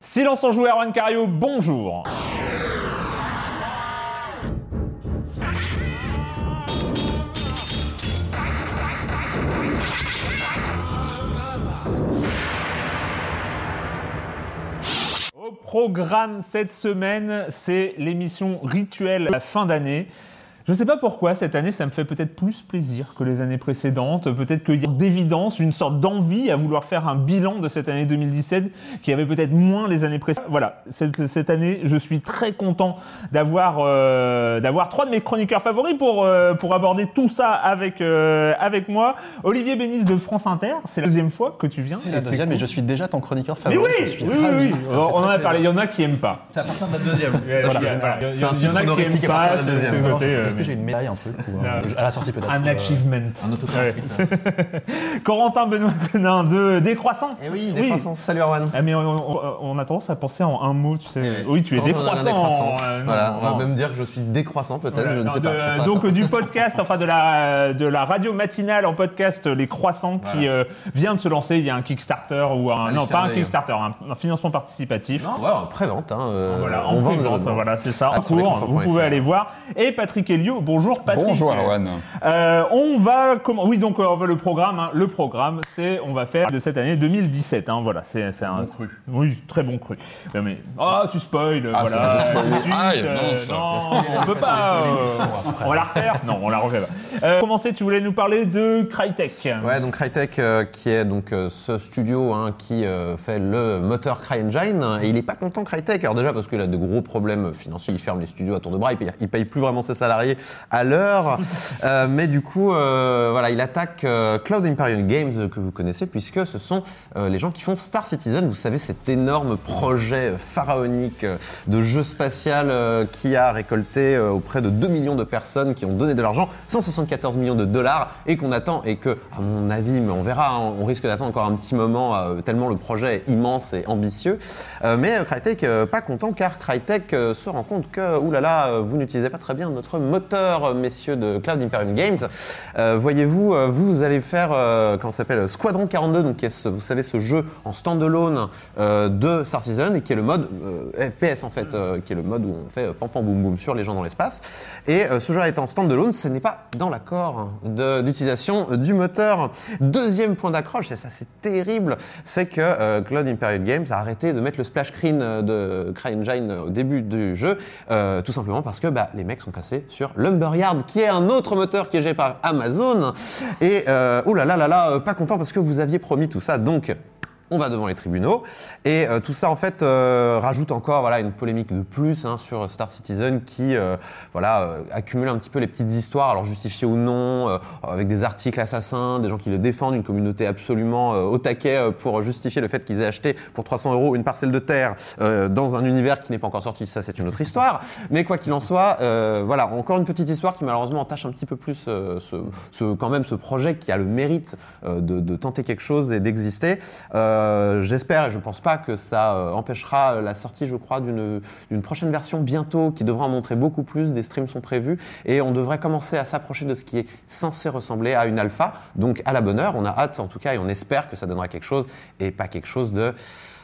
Silence en joueur, Juan Cario, bonjour. Au programme cette semaine, c'est l'émission rituelle la fin d'année. Je ne sais pas pourquoi cette année ça me fait peut-être plus plaisir que les années précédentes. Peut-être qu'il y a d'évidence une sorte d'envie à vouloir faire un bilan de cette année 2017 qui avait peut-être moins les années précédentes. Voilà, cette, cette année je suis très content d'avoir euh, d'avoir trois de mes chroniqueurs favoris pour euh, pour aborder tout ça avec euh, avec moi. Olivier Bénis de France Inter, c'est la deuxième fois que tu viens. C'est la deuxième cool. et je suis déjà ton chroniqueur Mais favori. oui, je suis oui, oui, ravi. oui. On en a parlé. Il y en a qui aiment pas. C'est à partir de la deuxième. Voilà, voilà. Il y en- C'est un titre a qui honorifique à partir pas, de la deuxième. Euh, que j'ai une médaille, un truc ou, euh, À la sortie peut-être. Un euh, achievement. Un autographe. Ouais. Corentin Benoît Conin de Décroissant. Eh oui, décroissant. Salut Erwan. Ah, mais on, on- on a tendance à penser en un mot, tu sais. Eh oui, tu es décroissant. euh, non, Voilà, non, on va même dire que je suis décroissant peut-être, Voilà, je ne non, sais de- pas. Faut faire donc du podcast, enfin de la de la radio matinale en podcast, les croissants qui euh, vient de se lancer. Il y a un Kickstarter ou un Allez, non pas un. Kickstarter, un, un financement participatif. Non, ouais, en pré-vente. Hein, euh, Voilà, en pré-vente, voilà, c'est ça, en Ah, cours, vous pouvez aller voir. Et Patrick Bonjour Patrick. Bonjour Erwan. Euh, on va comment Oui, donc euh, on va le programme. hein. le programme, c'est on va faire de cette année 2017. hein, voilà, c'est un cru. Oui, très bon cru. Mais ah, tu spoil. Ah, voilà. suite, euh, mince. non, on peut pas. euh, on va la refaire Non, on la refait pas. Euh, commencer, tu voulais nous parler de Crytek. Ouais, donc Crytek, euh, qui est donc euh, ce studio hein, qui euh, fait le moteur CryEngine, et il est pas content Crytek. Alors déjà parce qu'il a de gros problèmes financiers, il ferme les studios à tour de bras, il paye, il paye plus vraiment ses salariés à l'heure. Euh, mais du coup, euh, voilà, il attaque euh, Cloud Imperium Games que vous connaissez, puisque ce sont les gens qui font Star Citizen. Vous savez cet énorme projet pharaonique de jeu spatial qui a récolté auprès de 2 millions de personnes qui ont donné de l'argent, 174 millions de dollars, et qu'on attend, et que, à mon avis, mais on verra, hein, on risque d'attendre encore un petit moment, tellement le projet est immense et ambitieux. Mais Crytek, pas content, car Crytek se rend compte que, oulala, vous n'utilisez pas très bien notre moteur, euh, messieurs de Cloud Imperium Games. Euh, Voyez-vous, euh, vous allez faire, euh, comment s'appelle, Squadron 42, donc vous savez, ce jeu en standalone euh, de Star Citizen, et qui est le mode euh, FPS en fait, qui est le mode où on fait pam pam boum boum sur les gens dans l'espace. Et ce jeu étant standalone, ce n'est pas dans l'accord d'utilisation du moteur. Deuxième point d'accroche, et ça c'est terrible, c'est que Cloud Imperial Games a arrêté de mettre le splash screen de CryEngine au début du jeu, tout simplement parce que bah, les mecs sont passés sur Lumberyard, qui est un autre moteur qui est géré par Amazon. Et oh là là là là, euh, pas content parce que vous aviez promis tout ça, donc on va devant les tribunaux. Et euh, tout ça, en fait, euh, rajoute encore voilà, une polémique de plus hein, sur Star Citizen qui euh, voilà, euh, accumule un petit peu les petites histoires, alors justifiées ou non, avec des articles assassins, des gens qui le défendent, une communauté absolument au taquet pour justifier le fait qu'ils aient acheté pour 300 euros une parcelle de terre dans un univers qui n'est pas encore sorti. Ça, c'est une autre histoire. Mais quoi qu'il en soit, voilà, encore une petite histoire qui malheureusement entache un petit peu plus ce, ce- quand même ce projet qui a le mérite de, tenter quelque chose et d'exister. J'espère et je pense pas que ça euh, empêchera la sortie, je crois, d'une d'une prochaine version bientôt qui devra en montrer beaucoup plus. Des streams sont prévus et on devrait commencer à s'approcher de ce qui est censé ressembler à une alpha. Donc à la bonne heure, on a hâte en tout cas et on espère que ça donnera quelque chose et pas quelque chose de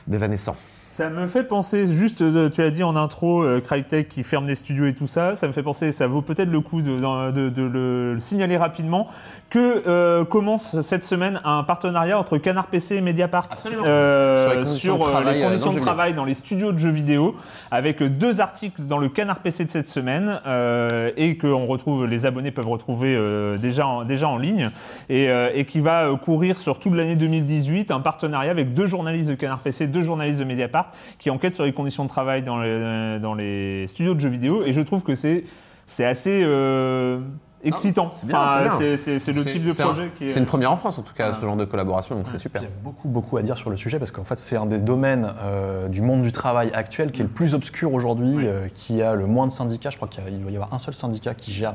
d'évanescent. Ça me fait penser, juste, euh, tu as dit en intro, euh, Crytek qui ferme des studios et tout ça, ça me fait penser, ça vaut peut-être le coup de, de- de le signaler rapidement, que euh, commence cette semaine un partenariat entre Canard PC et Mediapart euh, Sur les conditions sur, de euh, travail, les conditions dans de le jeu travail dans les studios de jeux vidéo, avec deux articles dans le Canard PC de cette semaine, euh, et que on retrouve, les abonnés peuvent retrouver euh, déjà, en, déjà en ligne, et, euh, et qui va courir sur toute l'année 2018, un partenariat avec deux journalistes de Canard PC, deux journalistes de Mediapart, qui enquêtent sur les conditions de travail dans les, dans les studios de jeux vidéo, et je trouve que c'est c'est assez euh, excitant. c'est le type de projet qui est... C'est une première en France en tout cas, ce genre de collaboration, donc c'est super. Il y a beaucoup, beaucoup à dire sur le sujet parce qu'en fait, c'est un des domaines euh, du monde du travail actuel qui est le plus obscur aujourd'hui, euh, qui a le moins de syndicats. Je crois qu'il doit y avoir un seul syndicat qui gère,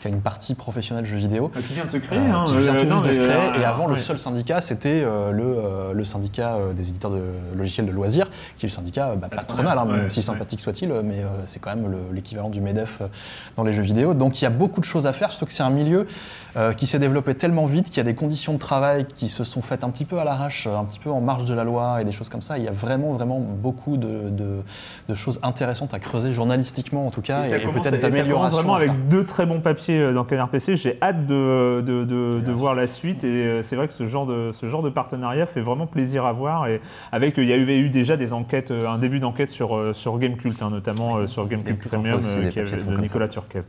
qui a une partie professionnelle jeux vidéo. qui vient de se créer. euh, hein, qui vient euh, tout non, juste de se créer. euh, et avant, le seul syndicat, c'était euh, le, euh, le syndicat euh, des éditeurs de logiciels de loisirs, qui est le syndicat euh, bah, patronal, hein, ouais, même ouais. si sympathique soit-il, mais euh, c'est quand même le- l'équivalent du MEDEF dans les jeux vidéo. Donc il y a beaucoup de choses à faire, surtout que c'est un milieu euh, qui s'est développé tellement vite qu'il y a des conditions de travail qui se sont faites un petit peu à l'arrache, un petit peu en marge de la loi et des choses comme ça. Il y a vraiment, vraiment beaucoup de, de- de choses intéressantes à creuser journalistiquement en tout cas, Et et, et peut-être d'amélioration. vraiment avec deux très bons papiers euh, dans Canard PC. J'ai hâte de, voir la suite et euh, c'est vrai que ce genre de ce genre de partenariat fait vraiment plaisir à voir et avec il y avait eu déjà des enquêtes, un début d'enquête sur sur Gamecult hein, notamment sur Gamecult Gamecult Premium aussi, qui avait- de Nicolas Turquev.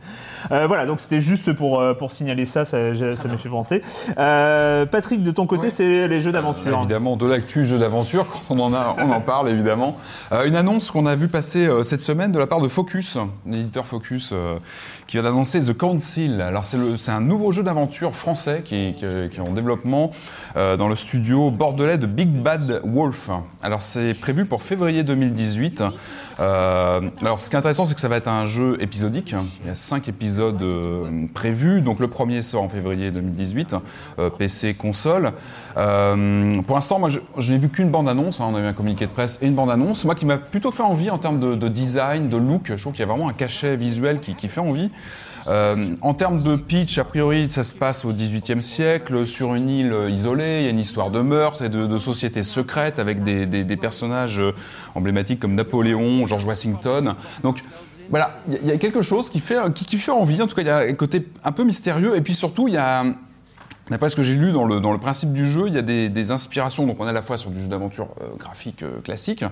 Euh, voilà donc c'était juste pour euh, pour signaler ça, ça, ça m'a fait penser. Euh, Patrick de ton côté c'est les jeux d'aventure. Évidemment, de l'actu jeu d'aventure, quand on en a, on en parle évidemment. Euh, une annonce qu'on a vu passer euh, cette semaine de la part de Focus, l'éditeur Focus, euh, qui vient d'annoncer The Council. Alors c'est un nouveau jeu d'aventure français qui, est en développement euh, dans le studio bordelais de Big Bad Wolf. Alors c'est prévu pour février 2018. Euh, alors ce qui est intéressant, c'est que ça va être un jeu épisodique. Il y a cinq épisodes euh, prévus. Donc le premier sort en février 2018, euh, PC, console. Pour l'instant, moi, je, n'ai vu qu'une bande-annonce. hein. on a eu un communiqué de presse et une bande-annonce. Moi, qui m'a plutôt fait envie en termes de, de design, de look. Je trouve qu'il y a vraiment un cachet visuel qui fait envie. Euh, en termes de pitch, a priori, ça se passe au XVIIIe siècle, sur une île isolée. Il y a une histoire de meurtre et de, sociétés secrètes avec des, personnages euh, emblématiques comme Napoléon, George Washington. Donc voilà, il y a- quelque chose qui fait, qui, fait envie. En tout cas, il y a un côté un peu mystérieux. Et puis surtout, il y a D'après ce que j'ai lu dans le, principe du jeu, il y a des, inspirations. Donc on est à la fois sur du jeu d'aventure euh, graphique classique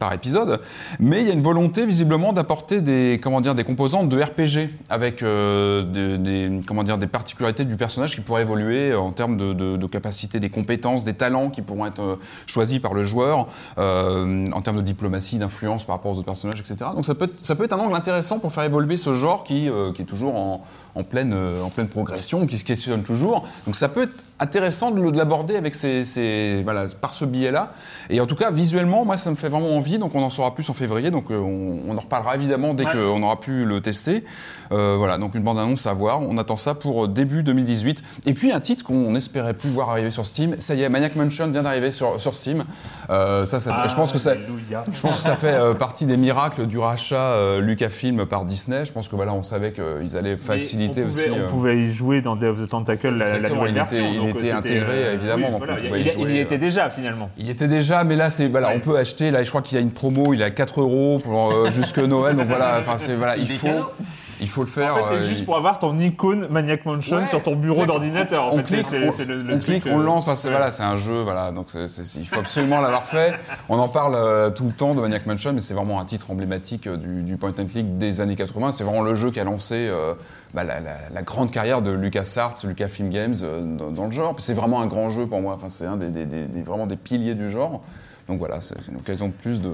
par épisode, mais il y a une volonté visiblement d'apporter des comment dire des composantes de RPG avec euh, des, comment dire des particularités du personnage qui pourraient évoluer en termes de, de, de des compétences, des talents qui pourront être euh, choisis par le joueur euh, en termes de diplomatie, d'influence par rapport aux autres personnages, etc. Donc ça peut être, ça peut être un angle intéressant pour faire évoluer ce genre qui, est toujours en, pleine en pleine progression, qui se questionne toujours. Donc ça peut être intéressant de l'aborder avec ces, ces- voilà par ce biais-là. Et en tout cas visuellement, moi ça me fait vraiment envie. Donc on en saura plus en février. Donc euh, on, on en reparlera évidemment dès Ouais. qu'on aura pu le tester. Euh, voilà, donc une bande-annonce à voir. On attend ça pour euh, début 2018. Et puis un titre qu'on espérait plus voir arriver sur Steam. Ça y est, Maniac Mansion vient d'arriver sur, sur Steam. Euh, ça, ça fait- je pense que ça. Je pense que ça fait euh, partie des miracles du rachat Lucasfilm par Disney. Je pense que voilà, on savait qu'ils allaient faciliter on pouvait, aussi. On pouvait y jouer dans Day of the Tentacle, la, la nouvelle version. il était intégré, euh, évidemment, oui, donc voilà, il, il- jouer, il y euh, était déjà finalement. Il était déjà, mais là, c'est voilà, Ouais. on peut acheter. Là, je crois qu'il y a une promo. Il est à 4 euros pour euh, jusque Noël. Donc voilà, enfin c'est voilà, il, faut. Il faut le faire. En fait, c'est euh, juste il- pour avoir ton icône Maniac Mansion Ouais, sur ton bureau d'ordinateur. En on fait, clique, on, c'est le, le on truc, clique, on euh, lance. Enfin, c'est ouais. voilà, c'est un jeu, voilà. Donc il faut absolument l'avoir fait. On en parle euh, tout le temps de Maniac Mansion, mais c'est vraiment un titre emblématique euh, du, du point and click des années 80. C'est vraiment le jeu qui a lancé euh, bah, la, la- la grande carrière de LucasArts, Lucasfilm Games euh, dans, dans le genre. C'est vraiment un grand jeu pour moi. Enfin, c'est un des, des- des- des- vraiment des piliers du genre. Donc voilà, c'est une occasion de plus de.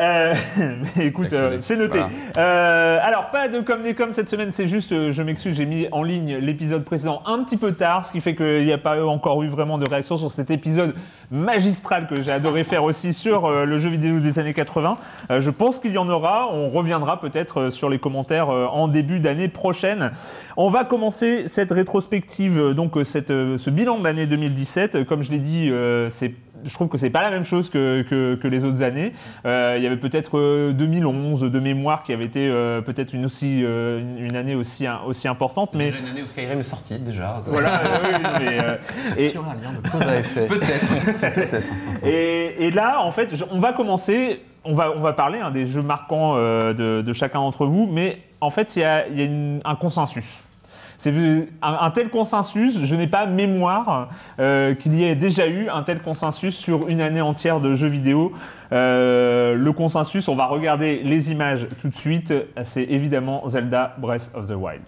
Euh, mais écoute, euh, c'est noté. Voilà. Euh, alors, pas de comme des comme cette semaine, c'est juste, euh, je m'excuse, j'ai mis en ligne l'épisode précédent un petit peu tard, ce qui fait qu'il n'y a pas encore eu vraiment de réaction sur cet épisode magistral que j'ai adoré faire aussi sur euh, le jeu vidéo des années 80. Euh, je pense qu'il y en aura. On reviendra peut-être sur les commentaires en début d'année prochaine. On va commencer cette rétrospective, donc cette, ce bilan de l'année 2017. Euh, Comme je l'ai dit, c'est je trouve que c'est pas la même chose que, que, que les autres années. Euh, il y avait peut-être euh, 2011 de mémoire qui avait été euh, peut-être une aussi euh, une, une année aussi aussi importante, mais Déjà une année où Skyrim est sorti, déjà. voilà. euh, oui, mais, euh, Est-ce et- qu'il y aura un lien de cause à effet? Peut-être. Et, et là, en fait, on va commencer. On va, on va parler hein, des jeux marquants euh, de, de chacun d'entre vous, mais en fait, il y a, il y a une- un consensus. C'est un, tel consensus, je n'ai pas mémoire euh, qu'il y ait déjà eu un tel consensus sur une année entière de jeux vidéo. Euh, le consensus, on va regarder les images tout de suite. C'est évidemment Zelda Breath of the Wild.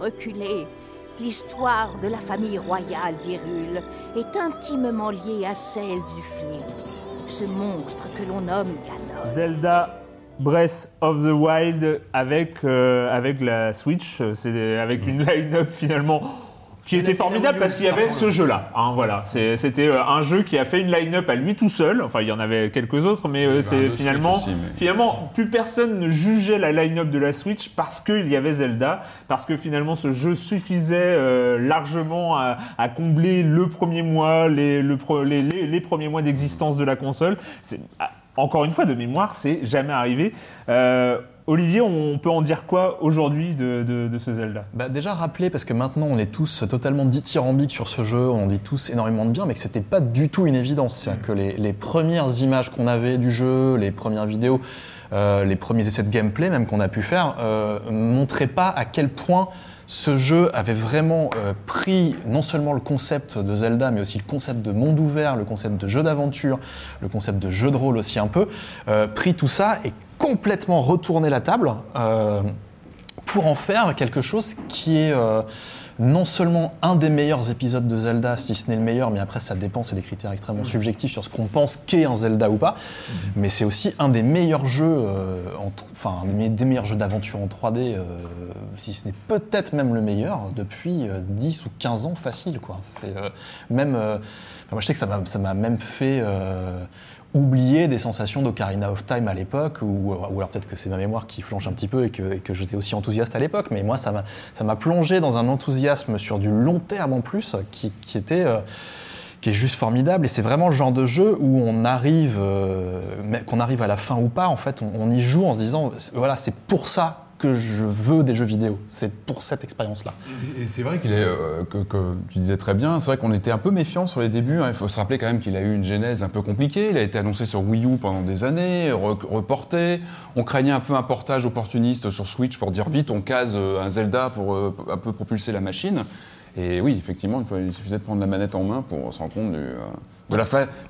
Reculés, l'histoire de la famille royale d'Hyrule est intimement liée à celle du fléau, ce monstre que l'on nomme Ganon. Zelda Breath of the Wild avec, euh, avec la Switch, euh, c'est avec une line-up finalement qui était formidable parce qu'il y avait ce jeu-là. hein, voilà, c'était euh, un jeu qui a fait une line-up à lui tout seul. Enfin, il y en avait quelques autres, mais euh, c'est finalement, aussi, mais- finalement plus personne ne jugeait la line-up de la Switch parce qu'il y avait Zelda, parce que finalement ce jeu suffisait euh, largement à, à combler le premier mois, les, le pro- les, les- les premiers mois d'existence de la console. C'est ah, encore une fois de mémoire, c'est jamais arrivé. Euh, Olivier, on peut en dire quoi aujourd'hui de, de- de ce Zelda? Bah, déjà rappeler, parce que maintenant on est tous totalement dithyrambiques sur ce jeu, on dit tous énormément de bien, mais que c'était pas du tout une évidence. C'est-à-dire que les, les premières images qu'on avait du jeu, les premières vidéos, euh, les premiers essais de gameplay même qu'on a pu faire, euh, montraient pas à quel point ce jeu avait vraiment euh, pris non seulement le concept de Zelda, mais aussi le concept de monde ouvert, le concept de jeu d'aventure, le concept de jeu de rôle aussi un peu, euh, pris tout ça et complètement retourné la table. euh, pour en faire quelque chose qui est non seulement un des meilleurs épisodes de Zelda, si ce n'est le meilleur, mais après ça dépend, c'est des critères extrêmement subjectifs sur ce qu'on pense qu'est un Zelda ou pas, mais c'est aussi un des meilleurs jeux, euh, en enfin un des me- des meilleurs jeux d'aventure en 3D, euh, si ce n'est peut-être même le meilleur, depuis euh, 10 ou 15 ans facile. Quoi. C'est euh, même, euh, moi je sais que ça m'a même fait... euh, oublier des sensations d'Ocarina of Time à l'époque, ou, alors peut-être que c'est ma mémoire qui flanche un petit peu et que, j'étais aussi enthousiaste à l'époque, mais moi ça m'a ça m'a plongé dans un enthousiasme sur du long terme en plus, qui, était... euh, qui est juste formidable et c'est vraiment le genre de jeu où on arrive, euh, qu'on arrive à la fin ou pas, en fait, on, on y joue en se disant, voilà, c'est pour ça que je veux des jeux vidéo, c'est pour cette expérience-là. Et c'est vrai qu'il est, euh, que, tu disais très bien, c'est vrai qu'on était un peu méfiant sur les débuts. hein. Il faut se rappeler quand même qu'il a eu une genèse un peu compliquée. Il a été annoncé sur Wii U pendant des années, re- reporté. On craignait un peu un portage opportuniste sur Switch pour dire vite, on case euh, un Zelda pour euh, un peu propulser la machine. Et oui, effectivement, il, suffisait de prendre la manette en main pour se rendre compte du, de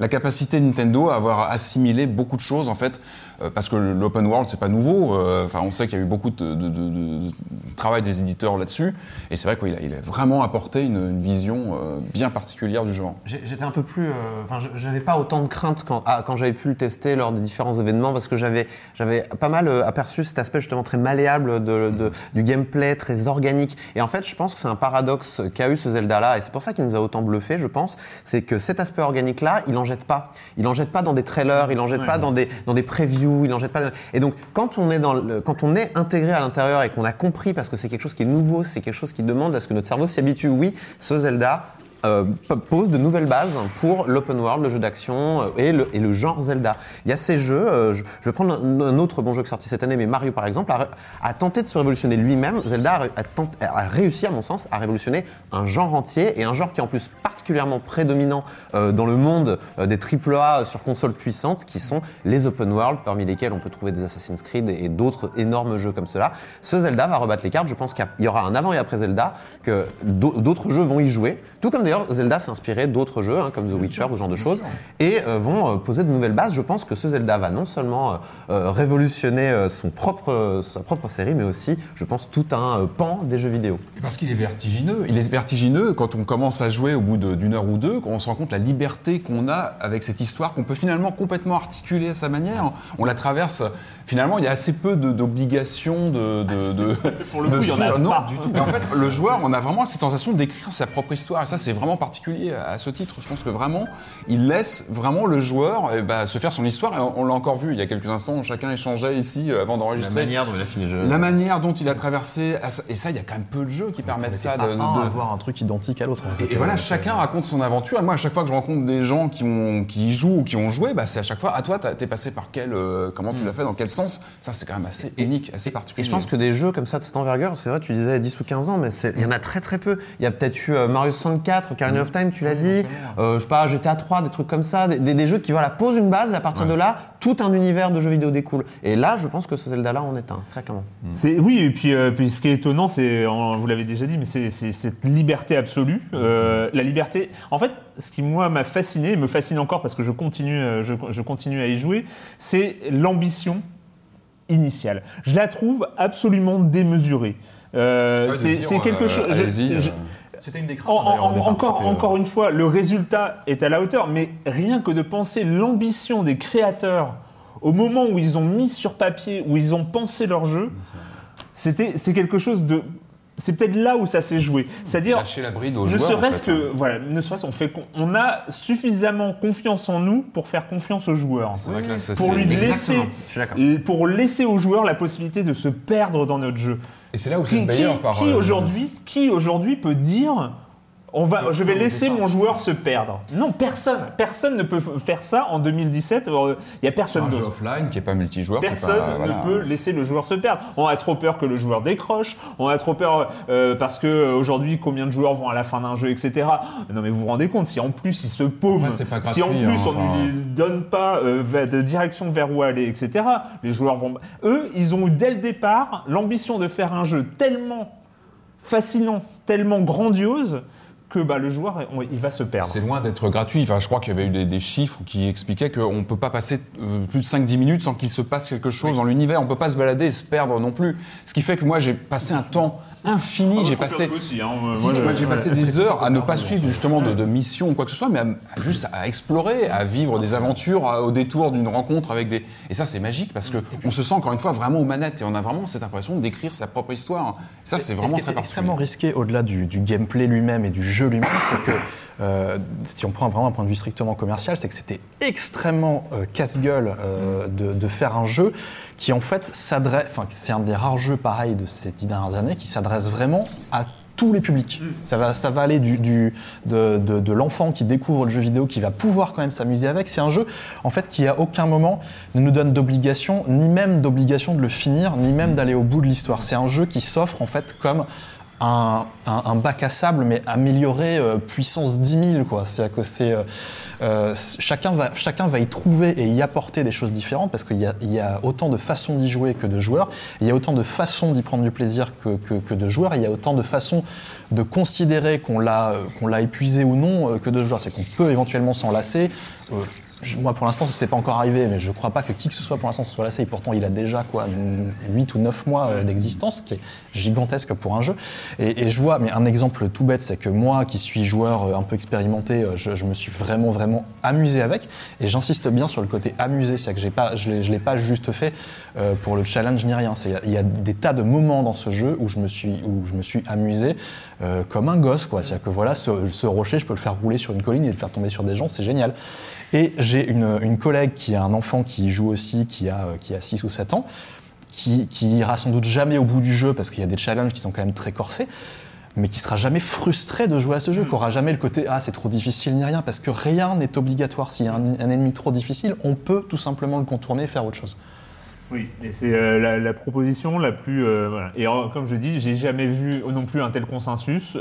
la, capacité de Nintendo à avoir assimilé beaucoup de choses en fait, euh, parce que l'open world c'est pas nouveau. euh, Enfin, on sait qu'il y a eu beaucoup de, de- de- de- de travail des éditeurs là-dessus, et c'est vrai qu'il a, il a vraiment apporté une, une vision euh, bien particulière du genre. J'étais un peu plus. Enfin, je- j'avais pas autant de crainte quand, ah, quand j'avais pu le tester lors des différents événements parce que j'avais j'avais pas mal aperçu cet aspect justement très malléable de, de- du gameplay, très organique. Et en fait, je pense que c'est un paradoxe qu'a eu ce Zelda-là, et c'est pour ça qu'il nous a autant bluffé, je pense, c'est que cet aspect organique-là, il en jette pas. Il en jette pas dans des trailers, il en jette pas dans des, dans des previews, il en jette pas. Et donc, quand on est, dans le- quand on est intégré à l'intérieur et qu'on a compris, parce que c'est quelque chose qui est nouveau, c'est quelque chose qui demande à ce que notre cerveau s'y habitue, oui, ce Zelda, euh, pose de nouvelles bases pour l'open world, le jeu d'action euh, et, le, genre Zelda. Il y a ces jeux, euh, je, je vais prendre un, autre bon jeu qui est sorti cette année, mais Mario par exemple, a, a tenté de se révolutionner lui-même. Zelda a, a réussi, à mon sens, à révolutionner un genre entier et un genre qui est en plus particulièrement prédominant euh, dans le monde des AAA sur consoles puissantes, qui sont les open world, parmi lesquels on peut trouver des Assassin's Creed et, et d'autres énormes jeux comme cela. Ce Zelda va rebattre les cartes. Je pense qu'il y aura un avant et après Zelda, que d'au- d'autres jeux vont y jouer. Tout comme d'ailleurs Zelda s'est inspiré d'autres jeux, hein, comme The Witcher, ce genre de choses, et euh, vont euh, poser de nouvelles bases. Je pense que ce Zelda va non seulement euh, euh, révolutionner euh, son propre, euh, sa propre série, mais aussi, je pense, tout un euh, pan des jeux vidéo. Parce qu'il est vertigineux. Il est vertigineux quand on commence à jouer au bout d'une heure ou deux, quand on se rend compte la liberté qu'on a avec cette histoire, qu'on peut finalement complètement articuler à sa manière. On la traverse. Finalement, il y a assez peu d'obligations de, de, de- Pour le de coup, il y en a non, pas. du tout. Mais en fait, le joueur, on a vraiment cette sensation d'écrire sa propre histoire. Et ça, c'est vraiment particulier à ce titre. Je pense que vraiment, il laisse vraiment le joueur eh ben, se faire son histoire. Et on, on l'a encore vu il y a quelques instants. Chacun échangeait ici euh, avant d'enregistrer. dont il a fini le jeu. La manière dont il a traversé, et ça, il y a quand même peu de jeux qui permettent ça. De, de- à avoir un truc identique à l'autre. et, et voilà, chacun raconte son aventure. Et moi, à chaque fois que je rencontre des gens qui, ont, qui y jouent ou qui ont joué, bah, c'est à chaque fois, à toi, t'as- t'es passé par quel, euh, comment tu l'as fait, dans quel sens? Ça, c'est quand même assez unique, assez Et particulier. je pense que des jeux comme ça de cette envergure, c'est vrai, tu disais 10 ou 15 ans, mais c'est- il y en a très très peu. Il y a peut-être eu euh, Mario 64, Ocarina of Time, tu l'as dit, euh, je sais pas, GTA 3, des trucs comme ça, des, des- des jeux qui voilà, posent une base et à partir de là, tout un univers de jeux vidéo découle. Et là, je pense que ce Zelda-là en est un, très clairement. C'est oui, et puis, euh, puis ce qui est étonnant, c'est, vous l'avez déjà dit, mais c'est cette liberté absolue. Euh, la liberté. En fait, ce qui moi m'a fasciné, et me fascine encore parce que je continue, euh, je, je continue à y jouer, c'est l'ambition initiale. Je la trouve absolument démesurée. Euh, Ouais, c'est quelque euh, chose. je- allez-y, je- euh. C'était une des craintes. en- départ. encore, euh, une fois, le résultat est à la hauteur, mais rien que de penser l'ambition des créateurs au moment où ils ont mis sur papier, où ils ont pensé leur jeu, c'était, c'est quelque chose de. C'est peut-être là où ça s'est joué. C'est-à-dire, Lâcher la bride aux ne joueurs. en serait-ce fait, hein. que, voilà, ne serait-ce on fait, on a suffisamment confiance en nous pour faire confiance aux joueurs. C'est vrai que là, ça, Pour c'est- lui laisser, pour laisser aux joueurs la possibilité de se perdre dans notre jeu. Et c'est là où c'est le meilleur par. qui euh, aujourd'hui, qui aujourd'hui peut dire on va, je vais laisser mon joueur se perdre Non, personne, personne ne peut faire ça en 2017. Il y a personne un jeu offline qui est pas multijoueur. Personne pas- voilà. ne peut laisser le joueur se perdre. On a trop peur que le joueur décroche. On a trop peur euh, parce que euh, aujourd'hui, combien de joueurs vont à la fin d'un jeu, etc. Non, mais vous vous rendez compte si en plus il se paume, pas si en plus hein, on enfin. ne lui donne pas euh, de direction vers où aller, etc. Les joueurs vont. Eux, ils ont eu dès le départ l'ambition de faire un jeu tellement fascinant, tellement grandiose que bah, le joueur, on- il va se perdre. C'est loin d'être gratuit. Enfin, je crois qu'il y avait eu des, des chiffres qui expliquaient qu'on ne peut pas passer euh, plus de 5-10 minutes sans qu'il se passe quelque chose dans l'univers. On ne peut pas se balader et se perdre non plus. Ce qui fait que moi, j'ai passé un temps infini. j'ai passé. aussi. hein. Moi, si, je- moi, j'ai ouais. passé des heures à ne pas suivre justement de, de mission ou quoi que ce soit, mais à, à juste à explorer, à vivre des aventures à- au détour d'une rencontre avec des. Et ça, c'est magique parce que on se sent encore une fois vraiment aux manettes et on a vraiment cette impression d'écrire sa propre histoire. Ça, c'est vraiment ce très particulier. extrêmement risqué au-delà du, du gameplay lui-même et du jeu lui-même, c'est que euh, si on prend vraiment un point de vue strictement commercial, c'est que c'était extrêmement euh, casse-gueule euh, de, de faire un jeu qui en fait s'adresse, enfin c'est un des rares jeux pareils de ces dix dernières années qui s'adresse vraiment à tous les publics. Ça, va, ça va aller du, du- de, de- de l'enfant qui découvre le jeu vidéo, qui va pouvoir quand même s'amuser avec. C'est un jeu en fait qui à aucun moment ne nous donne d'obligation, ni même d'obligation de le finir, ni même d'aller au bout de l'histoire. C'est un jeu qui s'offre en fait comme un, bac à sable, mais amélioré euh, puissance 10 000. quoi. C'est-à-dire que c'est euh, euh, chacun va chacun va y trouver et y apporter des choses différentes parce qu'il y a, il y a autant de façons d'y jouer que de joueurs. Il y a autant de façons d'y prendre du plaisir que, que, que de joueurs. Il y a autant de façons de considérer qu'on l'a euh, qu'on l'a épuisé ou non que de joueurs. C'est qu'on peut éventuellement s'en lasser. Euh, moi, pour l'instant, ce n'est pas encore arrivé, mais je ne crois pas que qui que ce soit pour l'instant soit lassé. Et pourtant, il a déjà quoi, 8 ou 9 mois euh, d'existence, ce qui est gigantesque pour un jeu. Et, et je vois, mais un exemple tout bête, c'est que moi, qui suis joueur euh, un peu expérimenté, euh, je, je me suis vraiment, vraiment amusé avec. Et j'insiste bien sur le côté amusé, c'est que j'ai pas, je ne l'ai pas juste fait pour le challenge ni rien. C'est- Il y, a des tas de moments dans ce jeu où je me suis, où je me suis amusé. Euh, comme un gosse, quoi. C'est-à-dire que voilà, ce, rocher, je peux le faire rouler sur une colline et le faire tomber sur des gens, c'est génial. Et j'ai une, collègue qui a un enfant qui joue aussi, qui a, euh, qui a 6 ou 7 ans, qui, qui ira sans doute jamais au bout du jeu parce qu'il y a des challenges qui sont quand même très corsés, mais qui sera jamais frustré de jouer à ce jeu, qui aura jamais le côté ah c'est trop difficile ni rien, parce que rien n'est obligatoire. S'il y a un, un ennemi trop difficile, on peut tout simplement le contourner et faire autre chose. Oui, et c'est euh, la, la proposition la plus. euh, voilà. Et euh, comme je dis, j'ai jamais vu non plus un tel consensus.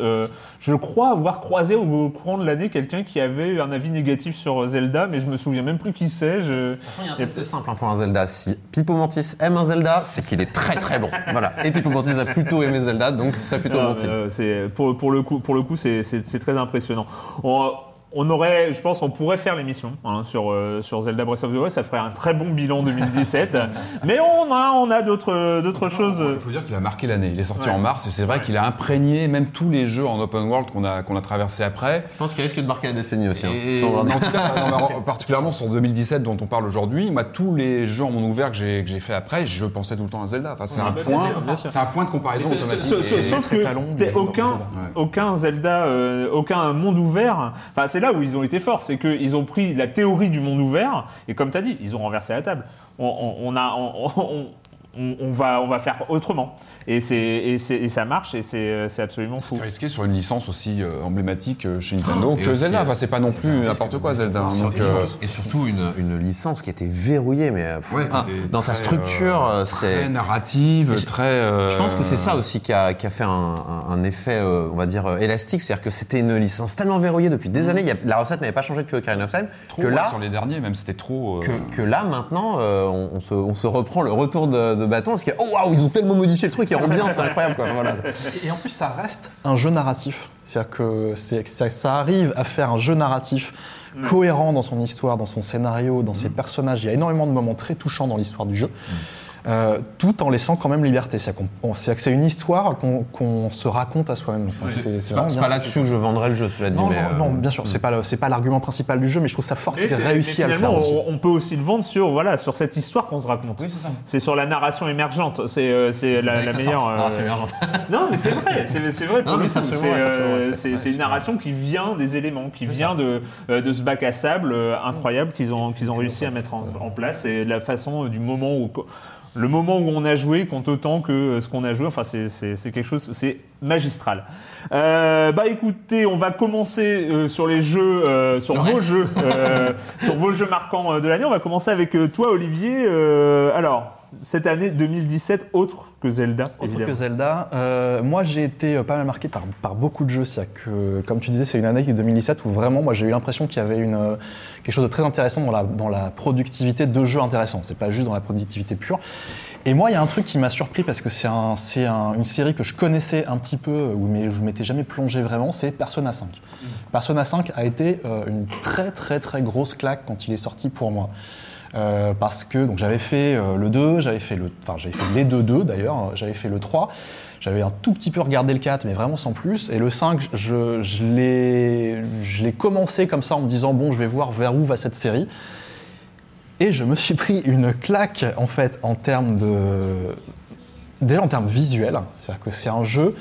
Je crois avoir croisé au, au courant de l'année quelqu'un qui avait un avis négatif sur Zelda, mais je me souviens même plus qui c'est. Je... De toute façon, il y a un test simple hein, pour un Zelda. Si Pipo Mantis aime un Zelda, c'est qu'il est très très bon. Voilà. Et Pipo Mantis a plutôt aimé Zelda, donc c'est plutôt bon signe. pour, pour le coup, pour le coup, c'est très impressionnant. On, on aurait, je pense, qu'on pourrait faire l'émission hein, sur euh, sur Zelda Breath of the Wild. Ça ferait un très bon bilan 2017. mais on a on a d'autres d'autres choses. Il faut dire qu'il a marqué l'année. Il est sorti Ouais. en mars et c'est vrai qu'il a imprégné même tous les jeux en open world qu'on a, qu'on a traversé après. Je pense qu'il risque de marquer la décennie aussi. hein. Et en tout cas, non, particulièrement sur 2017 dont on parle aujourd'hui, moi tous les jeux en monde ouvert que j'ai que j'ai fait après, je pensais tout le temps à Zelda. Enfin, c'est Ouais, un bien point, c'est un point de comparaison automatique. sauf- que aucun, aucun Zelda, euh, aucun monde ouvert. Enfin, c'est là où ils ont été forts, c'est qu'ils ont pris la théorie du monde ouvert et comme tu as dit, ils ont renversé la table. On, a, on- va, on va faire autrement. Et, c'est, et, c'est- et ça marche et c'est, c'est absolument fou. C'est risqué sur une licence aussi euh, emblématique euh, chez Nintendo Et que aussi, Zelda. euh, Enfin, c'est pas non plus n'importe quoi Zelda. hein. Donc, euh, Et surtout une, une licence qui était verrouillée, mais euh, ouais, ah, dans sa structure, euh, euh, très narrative, Je- très. euh, Je pense que c'est ça aussi qui a, qui a fait un, un- un effet, euh, on va dire, euh, élastique. C'est-à-dire que c'était une licence tellement verrouillée depuis des années. il y a- la recette n'avait pas changé depuis Ocarina of Time. trop que là, sur les derniers, même c'était trop. euh, que, que là maintenant, euh, on, on se, on se reprend le retour de, de bâton. Parce que, oh waouh, ils ont tellement modifié le truc, il rend bien, c'est incroyable. Quoi. Voilà. Et en plus, ça reste un jeu narratif. C'est-à-dire que c'est- ça, ça arrive à faire un jeu narratif cohérent dans son histoire, dans son scénario, dans ses personnages. Il y a énormément de moments très touchants dans l'histoire du jeu. Euh, tout en laissant quand même liberté. C'est-à-dire que c'est une histoire qu'on se raconte à soi-même. Enfin, c'est- c'est pas, là-dessus que je vendrais le jeu, cela dit. Non, mais, non, euh, non, bien sûr, c'est pas pas l'argument principal du jeu, mais je trouve ça fort Mais qu'ils aient c'est- réussi à le faire aussi. on, peut aussi le vendre sur, voilà, sur cette histoire qu'on se raconte. c'est sur la narration émergente. C'est, euh, la, la meilleure. euh. Non, mais c'est vrai, c'est, vrai. c'est, une narration qui vient des éléments, qui vient de, de ce bac à sable incroyable qu'ils ont, qu'ils ont réussi à mettre en, place et la façon du moment où. Le moment où on a joué compte autant que euh, ce qu'on a joué. Enfin, c'est, quelque chose, c'est magistral. Euh, bah écoutez, on va commencer euh, sur les jeux, euh, sur vos jeux, sur vos jeux marquants de l'année. On va commencer avec toi, Olivier. Alors, cette année 2017, autre que Zelda, Autre évidemment. que Zelda, moi j'ai été pas mal marqué par, par beaucoup de jeux. Que, comme tu disais, c'est une année qui est 2017 où vraiment, moi j'ai eu l'impression qu'il y avait une, quelque chose de très intéressant dans la, dans la productivité de jeux intéressants. C'est pas juste dans la productivité pure. Et moi, il y a un truc qui m'a surpris parce que c'est un, c'est un- une série que je connaissais un petit peu, euh, mais je m'étais jamais plongé vraiment, c'est Persona 5. Persona 5 a été euh, une très très très grosse claque quand il est sorti pour moi. Euh, parce que donc j'avais fait euh, le 2, j'avais fait le fait les deux 2 d'ailleurs, j'avais fait le 3, j'avais un tout petit peu regardé le 4 mais vraiment sans plus et le 5 je, je l'ai je l'ai commencé comme ça en me disant bon, je vais voir vers où va cette série. Et je me suis pris une claque en fait en termes de déjà en termes visuels, c'est-à-dire que c'est un jeu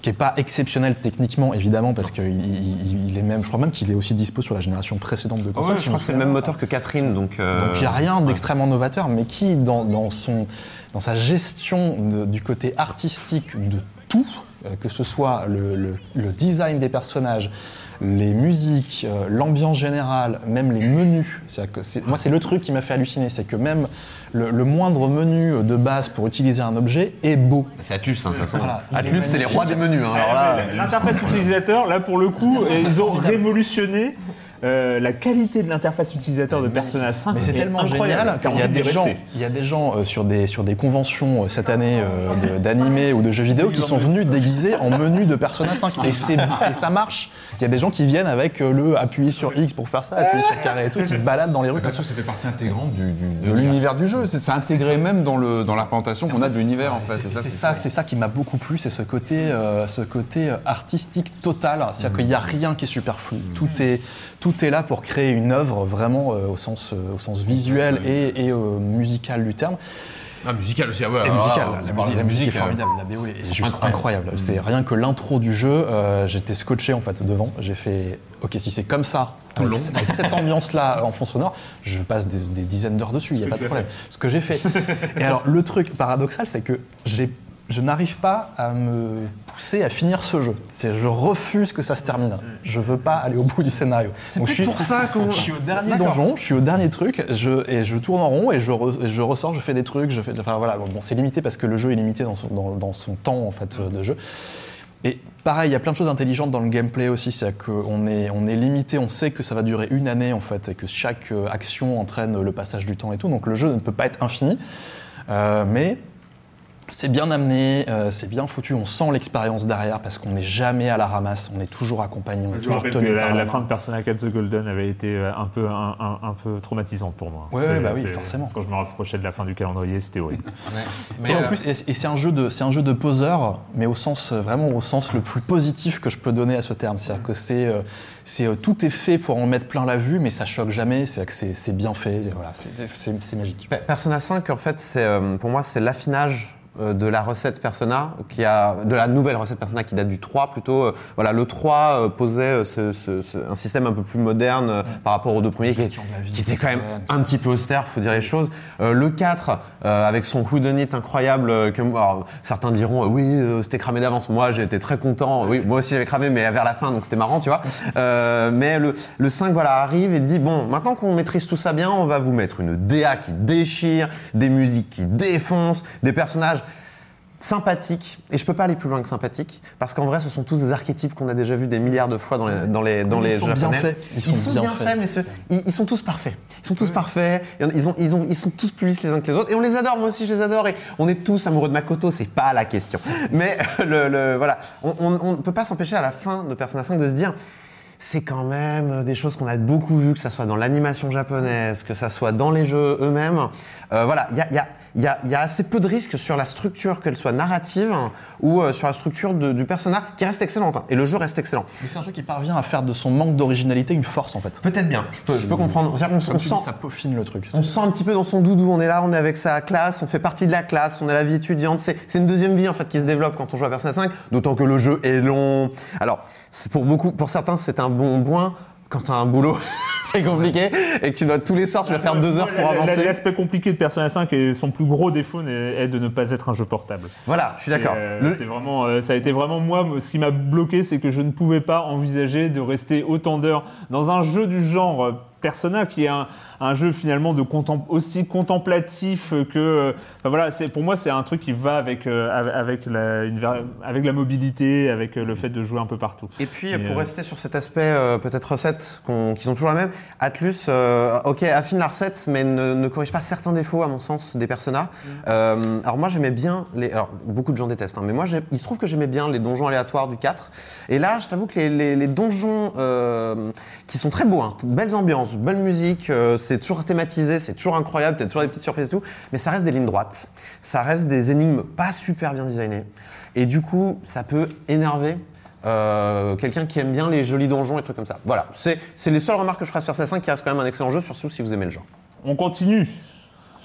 qui est pas exceptionnel techniquement évidemment parce qu'il il- il est même je crois même qu'il est aussi dispo sur la génération précédente de Ouais, consoles. je crois que c'est le même moteur que Catherine, donc. euh, Donc il n'y a rien d'extrêmement novateur, mais qui, dans, dans son, dans sa gestion de- du côté artistique de tout, euh, que ce soit le, le- le design des personnages, les musiques, euh, l'ambiance générale, même les menus. C'est-à-dire que c'est- moi, c'est le truc qui m'a fait halluciner, c'est que même le, le moindre menu de base pour utiliser un objet est beau. C'est Atlus, hein, de toute façon. Voilà. Atlus, c'est les rois des menus. hein, alors là, Ouais, L'interface utilisateur, là pour le coup, euh, ils ont formidable. révolutionné euh, la qualité de l'interface utilisateur de Persona 5. Mais c'est est tellement incroyable. génial qu'il y a des gens, il y a des gens euh, sur des sur des conventions euh, cette année euh, d'animés ou de jeux vidéo qui sont venus déguisés en menu de Persona 5 et c'est et ça marche. Il y a des gens qui viennent avec euh, le appuyer sur X pour faire ça, appuyer sur carré et tout, qui se baladent dans les rues Bien sûr, ça fait partie intégrante du, du- de l'univers du jeu. C'est intégré même dans, le, dans la représentation qu'on a de l'univers, en fait. C'est ça, c'est ça qui m'a beaucoup plu, c'est ce côté, euh, ce côté artistique total. C'est-à-dire qu'il n'y a rien qui est superflu. Tout est, tout est là pour créer une œuvre vraiment euh, au sens, euh, au sens visuel et, et, euh, musical du terme. Ah, musical aussi, ah ouais. Et ah, musical, la, musique, de la musique est euh, formidable, la BO est juste incroyable. C'est rien que l'intro du jeu, euh, j'étais scotché en fait devant. J'ai fait, ok, si c'est comme ça, avec, long. avec cette ambiance-là en fond sonore, je passe des, des dizaines d'heures dessus, il n'y a pas de problème. Ce que j'ai fait. Et alors, le truc paradoxal, c'est que j'ai je n'arrive pas à me pousser à finir ce jeu. C'est- Je refuse que ça se termine. Je veux pas aller au bout du scénario. Peut-être pour ça qu'on- Je suis au dernier donjon, je suis au dernier truc, je, et je tourne en rond et je, re- et je ressors, je fais des trucs, je fais. Enfin voilà, bon, c'est limité parce que le jeu est limité dans son, dans, dans son temps en fait de jeu. Et pareil, il y a plein de choses intelligentes dans le gameplay aussi, c'est qu'on est, on est limité, on sait que ça va durer une année en fait, et que chaque euh, action entraîne le passage du temps et tout, donc le jeu ne peut pas être infini, Euh, mais c'est bien amené, euh, c'est bien foutu, on sent l'expérience derrière parce qu'on n'est jamais à la ramasse, on est toujours accompagné, on est Je toujours tenu que par la, la la main. fin de Persona 4 The Golden avait été euh, un peu, un, un- un peu traumatisante pour moi. Ouais, bah oui, forcément. Quand je me rapprochais de la fin du calendrier, c'était horrible. Mais, et en euh, plus, et, et c'est un jeu de, c'est un jeu de poseur, mais au sens euh, vraiment au sens le plus positif que je peux donner à ce terme. C'est-à-dire que c'est, euh, c'est euh, tout est fait pour en mettre plein la vue, mais ça choque jamais. C'est que c'est, c'est bien fait. Voilà, c'est, magique. Pe- Persona 5, en fait, c'est euh, pour moi, c'est l'affinage euh, de la recette Persona, qui a, de la nouvelle recette Persona qui date du 3 plutôt. euh, voilà, le 3 euh, posait euh, ce- ce- ce- un système un peu plus moderne euh, par rapport aux deux premiers, qui, qui était quand même un petit peu austère, faut dire les choses. Euh, le 4, euh, avec son whodunit incroyable, euh, que, alors, certains diront, euh, oui, euh, c'était cramé d'avance. Moi, j'ai été très content. Oui, moi aussi, j'avais cramé, mais vers la fin, donc c'était marrant, tu vois. Euh, mais le, le 5, voilà, arrive et dit, bon, maintenant qu'on maîtrise tout ça bien, on va vous mettre une DA qui déchire, des musiques qui défoncent, des personnages sympathiques. Et je peux pas aller plus loin que sympathiques, parce qu'en vrai, ce sont tous des archétypes qu'on a déjà vus des milliards de fois dans les, dans les, dans Oui, les ils sont bien faits. Ils sont, bien, faits, mais ce- ils, ils sont tous parfaits. Ils sont tous parfaits. Ils, ont- ils, ont, ils, ont, ils sont tous plus lisses les uns que les autres. Et on les adore. Moi aussi, je les adore. Et on est tous amoureux de Makoto. C'est pas la question. Mais le, le- voilà, on ne peut pas s'empêcher à la fin de Persona 5 de se dire. C'est quand même des choses qu'on a beaucoup vues, que ça soit dans l'animation japonaise, que ça soit dans les jeux eux-mêmes. Euh, voilà, il y a, il y a- il y a- y a assez peu de risques sur la structure, qu'elle soit narrative ou euh, sur la structure de- du personnage, qui reste excellente. hein. Et le jeu reste excellent. Mais c'est un jeu qui parvient à faire de son manque d'originalité une force en fait. Peut-être bien, je peux, je peux comprendre. On tu sent, dis, ça peaufine le truc. on se sent un petit peu dans son doudou, on est là, on est avec sa classe, on fait partie de la classe, on est la vie étudiante. C'est une deuxième vie en fait qui se développe quand on joue à Persona 5, d'autant que le jeu est long. Alors, pour beaucoup, pour certains, c'est un bon point. Quand t'as un boulot, c'est compliqué et que tu dois tous les soirs, tu vas faire deux heures pour avancer. L'aspect compliqué de Persona 5 et son plus gros défaut est de ne pas être un jeu portable. Voilà, je suis d'accord. C'est, euh, Le- c'est vraiment, euh, ça a été vraiment moi, ce qui m'a bloqué, c'est que je ne pouvais pas envisager de rester autant d'heures dans un jeu du genre Persona, qui est un, un jeu finalement de contem- aussi contemplatif que, enfin voilà, c'est pour moi c'est un truc qui va avec euh, avec la, une ver- avec la mobilité, avec euh, le fait de jouer un peu partout. Et puis, Et, pour euh, rester sur cet aspect peut-être recette, qu'on- qui sont toujours la même, Atlus, ok, affine la recette, mais ne, ne corrige pas certains défauts, à mon sens, des personnages. Euh, alors moi, j'aimais bien les... Alors, beaucoup de gens détestent, hein, mais moi, il se trouve que j'aimais bien les donjons aléatoires du 4. Et là, je t'avoue que les, les- les donjons euh, qui sont très beaux, hein, belles ambiances, belle musique, euh, c'est toujours thématisé, c'est toujours incroyable, t'as toujours des petites surprises et tout, mais ça reste des lignes droites, ça reste des énigmes pas super bien designées. Et du coup, ça peut énerver euh, quelqu'un qui aime bien les jolis donjons et trucs comme ça. Voilà, c'est c'est les seules remarques que je ferai sur 5 qui reste quand même un excellent jeu, surtout si vous aimez le genre. On continue,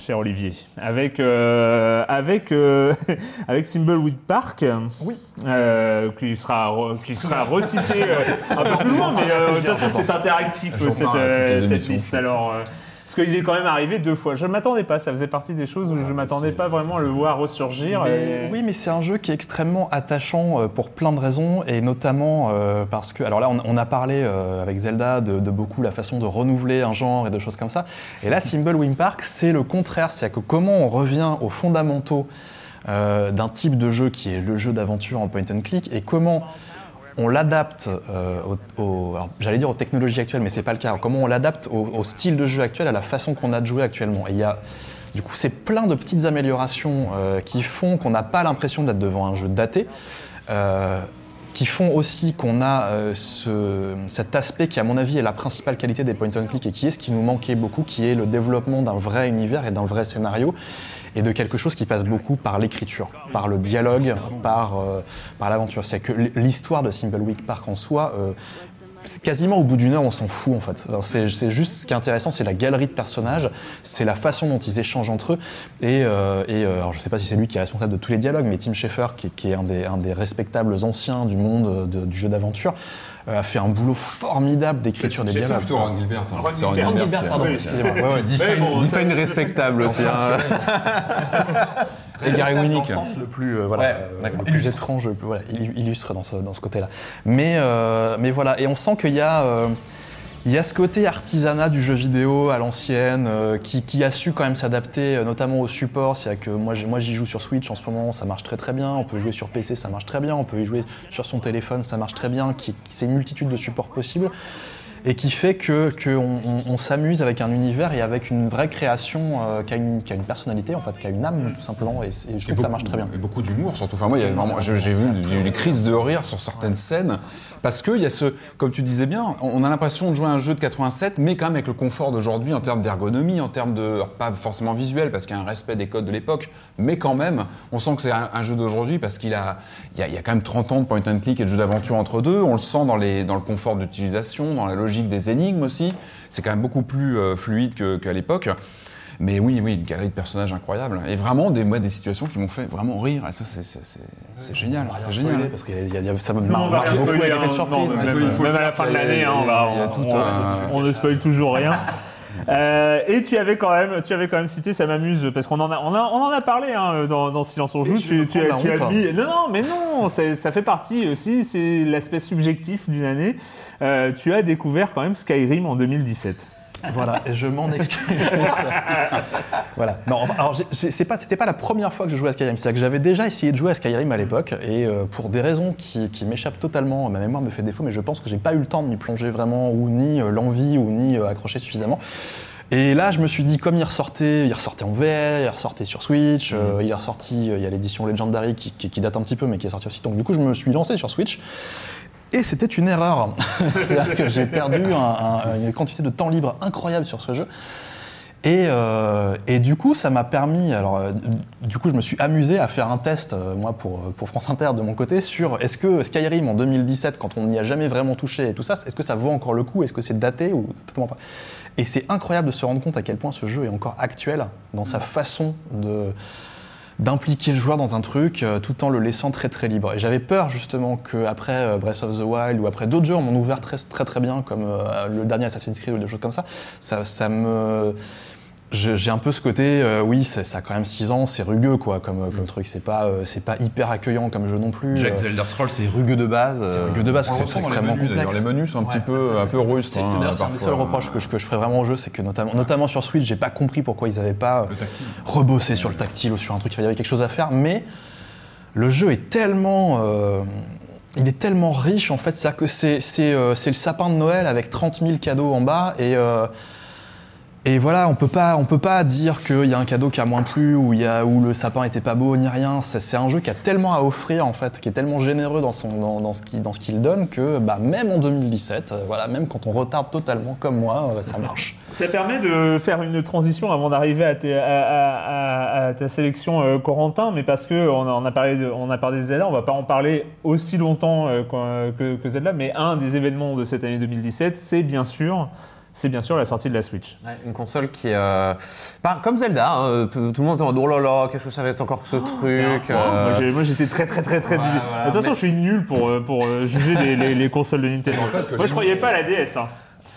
cher Olivier, avec avec avec euh, avec Thimbleweed Park. Oui. qui sera qui sera recité euh, un peu plus loin, mais euh, de toute façon c'est interactif euh, cette, euh, cette liste. Alors. Parce qu'il est quand même arrivé deux fois. Je ne m'attendais pas, ça faisait partie des choses où je ne m'attendais pas vraiment à le voir ressurgir. Mais et- Oui, mais c'est un jeu qui est extrêmement attachant euh, pour plein de raisons, et notamment euh, parce que, alors là, on, on a parlé euh, avec Zelda de, de beaucoup la façon de renouveler un genre et de choses comme ça. Et là, Thimbleweed Park, c'est le contraire, c'est-à-dire que comment on revient aux fondamentaux euh, d'un type de jeu qui est le jeu d'aventure en point and click, et comment on l'adapte euh, au, j'allais dire aux technologies actuelles, mais c'est pas le cas. Comment on l'adapte au, style de jeu actuel, à la façon qu'on a de jouer actuellement? Et il y a du coup, c'est plein de petites améliorations euh, qui font qu'on n'a pas l'impression d'être devant un jeu daté, euh, qui font aussi qu'on a ce- cet aspect qui, à mon avis, est la principale qualité des point and click et qui est ce qui nous manquait beaucoup, qui est le développement d'un vrai univers et d'un vrai scénario et de quelque chose qui passe beaucoup par l'écriture, par le dialogue, par, euh, par l'aventure. C'est que l'histoire de Thimbleweed Park en soi euh, quasiment au bout d'une heure, on s'en fout en fait. C'est juste ce qui est intéressant, c'est la galerie de personnages, c'est la façon dont ils échangent entre eux. Et, euh, et, euh, alors, je sais pas si c'est lui qui est responsable de tous les dialogues, mais Tim Schafer, qui, est un des, un des respectables anciens du monde de- du jeu d'aventure, a fait un boulot formidable d'écriture des C'est dialogues. plutôt Ron Gilbert. hein. Ron C'est Ron Gilbert. Gilbert, pardon, oui. excusez-moi. Ouais, ouais. Define, bon, define respectable aussi. hein. Et Gary Dans Winnick. le sens le plus, euh, voilà, Ouais, euh, le plus étrange, le plus- voilà, illu- illustre dans ce, dans ce côté-là. Mais, euh, mais voilà, et on sent qu'il y a, euh, il y a ce côté artisanat du jeu vidéo à l'ancienne, euh, qui, qui a su quand même s'adapter, euh, notamment au support. C'est-à-dire que moi, moi, j'y joue sur Switch en ce moment, ça marche très très bien. On peut jouer sur PC, ça marche très bien. On peut y jouer sur son téléphone, ça marche très bien. Qui, c'est une multitude de supports possibles et qui fait que qu'on on, on s'amuse avec un univers et avec une vraie création euh, qui, a une, qui a une personnalité en fait, qui a une âme tout simplement et, c'est- et je trouve que ça marche très bien. Et beaucoup d'humour surtout. Enfin, moi, j'ai vu des crises de rire sur certaines scènes parce qu'il y a ce, comme tu disais bien, on a l'impression de jouer à un jeu de 87, mais quand même avec le confort d'aujourd'hui en termes d'ergonomie, en termes de, pas forcément visuel parce qu'il y a un respect des codes de l'époque, mais quand même, on sent que c'est un, jeu d'aujourd'hui parce qu'il a, il y a, quand même 30 ans de point and click et de jeu d'aventure entre deux. On le sent dans les, dans le confort d'utilisation, dans la logique des énigmes aussi. C'est quand même beaucoup plus euh, fluide qu'à l'époque. Mais oui, oui, une galerie de personnages incroyable. Et vraiment, des, moi, des situations qui m'ont fait vraiment rire. Et ça, c'est- c'est c'est- c'est génial. C'est génial. parce que y a- y a- ça me marche beaucoup spoiler, avec l'effet hein, surprise. même, à la fin de l'année, hein, on, ne spoil toujours rien. Euh, et tu avais quand même, tu avais quand même cité, ça m'amuse parce qu'on en a, on a, on en a parlé hein, dans, dans Silence on joue. Tu, tu, as, tu as mis, non, non, mais non, ça fait partie aussi, c'est l'aspect subjectif d'une année. Euh, tu as découvert quand même Skyrim en 2017. Voilà, je m'en excuse. voilà. Non, alors, pas, c'était pas la première fois que je jouais à Skyrim. C'est que j'avais déjà essayé de jouer à Skyrim à l'époque, et euh, pour des raisons qui, m'échappent totalement, ma mémoire me fait défaut, mais je pense que j'ai pas eu le temps de m'y plonger vraiment, ou ni euh, l'envie, ou ni euh, accrocher suffisamment. Et là, je me suis dit, comme il ressortait, il ressortait en VR, il ressortait sur Switch, il est ressorti, il y a l'édition Legendary qui, qui- qui date un petit peu, mais qui est sortie aussi. Donc du coup, je me suis lancé sur Switch. Et c'était une erreur. C'est-à-dire que j'ai perdu un- un- une quantité de temps libre incroyable sur ce jeu. Et, euh, et du coup, ça m'a permis. Alors, euh, du coup, je me suis amusé à faire un test, euh, moi, pour, pour France Inter de mon côté, sur est-ce que Skyrim en 2017, quand on n'y a jamais vraiment touché et tout ça, est-ce que ça vaut encore le coup? Est-ce que c'est daté ou totalement pas? Et c'est incroyable de se rendre compte à quel point ce jeu est encore actuel dans sa façon de d'impliquer le joueur dans un truc euh, tout en le laissant très très libre. Et j'avais peur justement qu'après euh, Breath of the Wild ou après d'autres jeux on m'en ouvert très très très bien comme euh, le dernier Assassin's Creed ou des choses comme ça, ça, ça me... J'ai un peu ce côté, euh, oui, ça ça a quand même 6 ans, c'est rugueux quoi, comme, comme truc. C'est pas, euh, c'est pas hyper accueillant comme jeu non plus. Jack Euh, the Elder Scrolls, c'est rugueux de base. c'est rugueux de base, que le c'est dans les extrêmement menus, d'ailleurs. complexe. Les menus sont un petit peu, un peu rustres. C'est hein, parfois. seuls reproches que je, que je ferais vraiment au jeu, c'est que notamment, notamment sur Switch, j'ai pas compris pourquoi ils n'avaient pas Le tactile. rebossé sur le tactile ou sur un truc, il y avait quelque chose à faire, mais le jeu est tellement. euh, il est tellement riche en fait, c'est-à-dire que c'est euh, c'est le sapin de Noël avec 30 000 cadeaux en bas et. Et voilà, on peut pas, on peut pas dire qu'il y a un cadeau qui a moins plu ou le sapin était pas beau ni rien. C'est un jeu qui a tellement à offrir en fait, qui est tellement généreux dans ce qu'il, donne que bah, même en 2017, euh, voilà, même quand on retarde totalement comme moi, euh, ça marche. Ça permet de faire une transition avant d'arriver à, ta sélection euh, Corentin, mais parce que on a, on a parlé de, on a parlé de Zelda, on va pas en parler aussi longtemps que, que Zelda, mais un des événements de cette année 2017, c'est bien sûr, c'est bien sûr la sortie de la Switch. Ouais, une console qui, euh, pas- comme Zelda, hein, euh, tout le monde est en mode oh là là, qu'est-ce que ça va être encore que ce truc Moi, euh, Moi j'étais très très très très. Du- voilà, de toute façon, mais- je suis nul pour, euh, pour juger les, les- les consoles de Nintendo. Moi je croyais pas à la DS. Hein.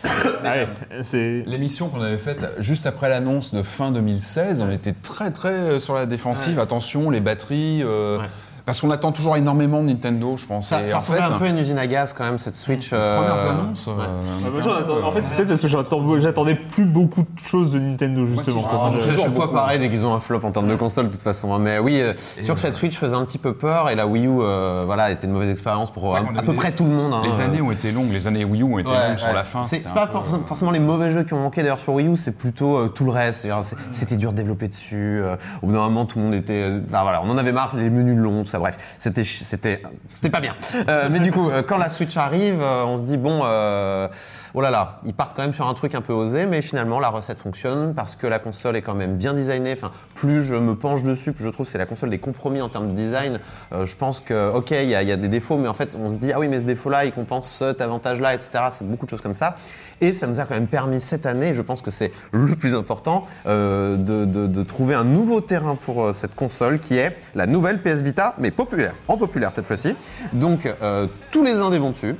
Ouais, c'est. L'émission qu'on avait faite juste après l'annonce de fin 2016, on était très très sur la défensive. Attention, les batteries. euh, Ouais. Parce qu'on attend toujours énormément de Nintendo, je pense. Ça, ça en fait, ressemblait un peu à une usine à gaz quand même cette Switch. euh, premières annonces. euh, Ah, moi, était j'en un peu, attends- en fait, euh, c'est peut-être parce que j'attendais plus beaucoup de choses de Nintendo justement. C'est toujours chaque fois pareil dès qu'ils ont un flop en termes de console de toute façon. hein. Mais oui, euh, c'est sûr que cette Switch faisait un petit peu peur et la Wii U, euh, voilà, était une mauvaise expérience pour à, peu près tout le monde. hein. Les années ont été longues, les années Wii U ont été Ouais, longues sur ouais. la fin. C'est pas euh, forcément les mauvais jeux qui ont manqué d'ailleurs sur Wii U, c'est plutôt euh, tout le reste. C'était dur de développer dessus. euh, au bout d'un moment, tout le monde était. euh, enfin, voilà, on en avait marre, les menus longs, tout ça. Bref, c'était c'était c'était pas bien. Euh, mais du coup, euh, quand la Switch arrive, euh, on se dit bon, euh, oh là là, ils partent quand même sur un truc un peu osé, mais finalement la recette fonctionne parce que la console est quand même bien designée. Enfin, plus je me penche dessus, plus je trouve c'est la console des compromis en termes de design. Je pense que ok, il y, a- des défauts, mais en fait, on se dit ah oui, mais ce défaut-là, il compense cet avantage-là, etc. C'est beaucoup de choses comme ça. Et ça nous a quand même permis cette année, je pense que c'est le plus important, de, de- trouver un nouveau terrain pour cette console qui est la nouvelle PS Vita, mais populaire, en populaire cette fois-ci. Donc euh, tous les indés vont dessus.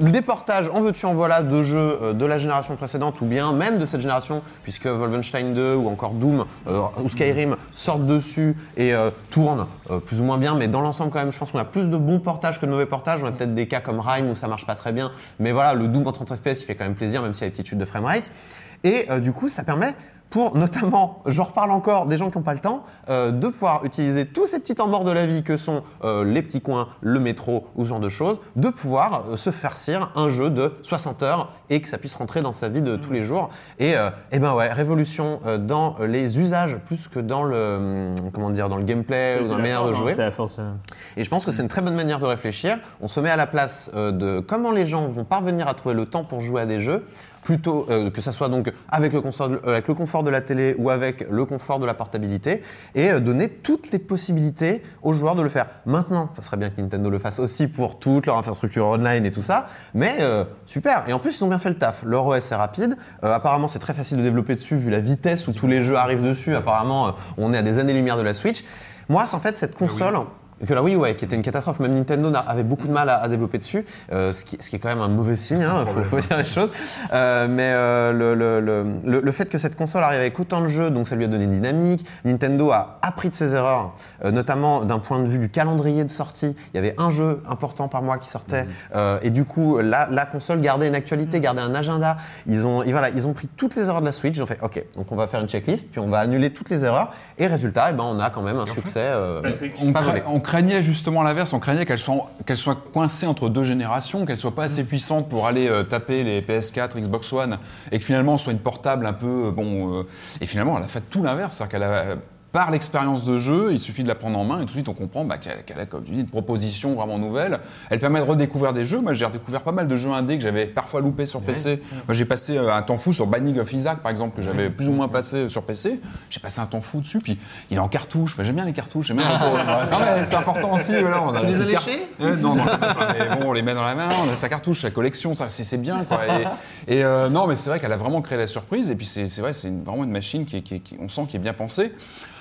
Le déportage, en veux-tu, en voilà, de jeux euh, de la génération précédente ou bien même de cette génération, puisque Wolfenstein 2 ou encore Doom euh, ou Skyrim sortent dessus et tournent plus ou moins bien, mais dans l'ensemble quand même, je pense qu'on a plus de bons portages que de mauvais portages. On a peut-être des cas comme Rime où ça marche pas très bien, mais voilà, le Doom en 30 FPS, il fait quand même plaisir, même s'il y a des petites chutes de framerate. Et du coup, ça permet pour notamment, j'en reparle encore, des gens qui n'ont pas le temps, euh, de pouvoir utiliser tous ces petits temps morts de la vie que sont euh, les petits coins, le métro ou ce genre de choses, de pouvoir euh, se farcir un jeu de 60 heures et que ça puisse rentrer dans sa vie de tous les jours. Et, euh, eh ben ouais, révolution euh, dans les usages plus que dans le, hum, comment dire, dans le gameplay ou dans la manière de jouer. C'est la force. Et je pense que c'est une très bonne manière de réfléchir. On se met à la place euh, de comment les gens vont parvenir à trouver le temps pour jouer à des jeux, plutôt euh, que ça soit donc avec le, console- euh, avec le confort de la télé ou avec le confort de la portabilité, et euh, donner toutes les possibilités aux joueurs de le faire. Maintenant, ça serait bien que Nintendo le fasse aussi pour toute leur infrastructure online et tout ça, mais euh, super. Et en plus, ils ont bien fait le taf. Leur OS est rapide. Euh, apparemment, c'est très facile de développer dessus vu la vitesse où tous les jeux arrivent dessus. Apparemment, euh, on est à des années-lumière de la Switch. Moi, c'est en fait cette console. Que la Wii, ouais, qui était une catastrophe. Même Nintendo avait beaucoup de mal à, à développer dessus, euh, ce, qui, ce qui est quand même un mauvais signe, hein, faut, faut dire les choses. Euh, mais euh, le, le- le- le- fait que cette console arrive avec autant de jeux, donc ça lui a donné une dynamique. Nintendo a appris de ses erreurs, notamment d'un point de vue du calendrier de sortie. Il y avait un jeu important par mois qui sortait, euh, et du coup, la, la console gardait une actualité, gardait un agenda. Ils ont, et voilà, ils ont pris toutes les erreurs de la Switch. Ils ont fait, ok, donc on va faire une checklist, puis on va annuler toutes les erreurs. Et résultat, eh ben, on a quand même un succès. On, pas craignait justement l'inverse, on craignait qu'elle soit, qu'elle soit coincée entre deux générations, qu'elle soit pas assez puissante pour aller euh, taper les PS4, Xbox One, et que finalement soit une portable un peu euh, bon. euh, et finalement, elle a fait tout l'inverse, c'est-à-dire qu'elle a par l'expérience de jeu, il suffit de la prendre en main et tout de suite on comprend bah, qu'elle qu'elle a comme tu dis, une proposition vraiment nouvelle. Elle permet de redécouvrir des jeux. Moi j'ai redécouvert pas mal de jeux indés que j'avais parfois loupés sur PC. Moi j'ai passé euh, un temps fou sur Banning of Isaac par exemple que j'avais plus ou moins passé sur PC. J'ai passé un temps fou dessus puis il est en cartouche. Moi, J'aime bien les cartouches. J'aime bien mais c'est important aussi. Voilà, on a Tu les as léchés? Euh, Non, non, mais bon, on les met dans la main, on a sa cartouche, sa collection, ça c'est c'est bien quoi. Et, et, euh, non, mais c'est vrai qu'elle a vraiment créé la surprise. Et puis c'est vrai, c'est une- vraiment une machine qui, est- qui on sent qui est bien pensée.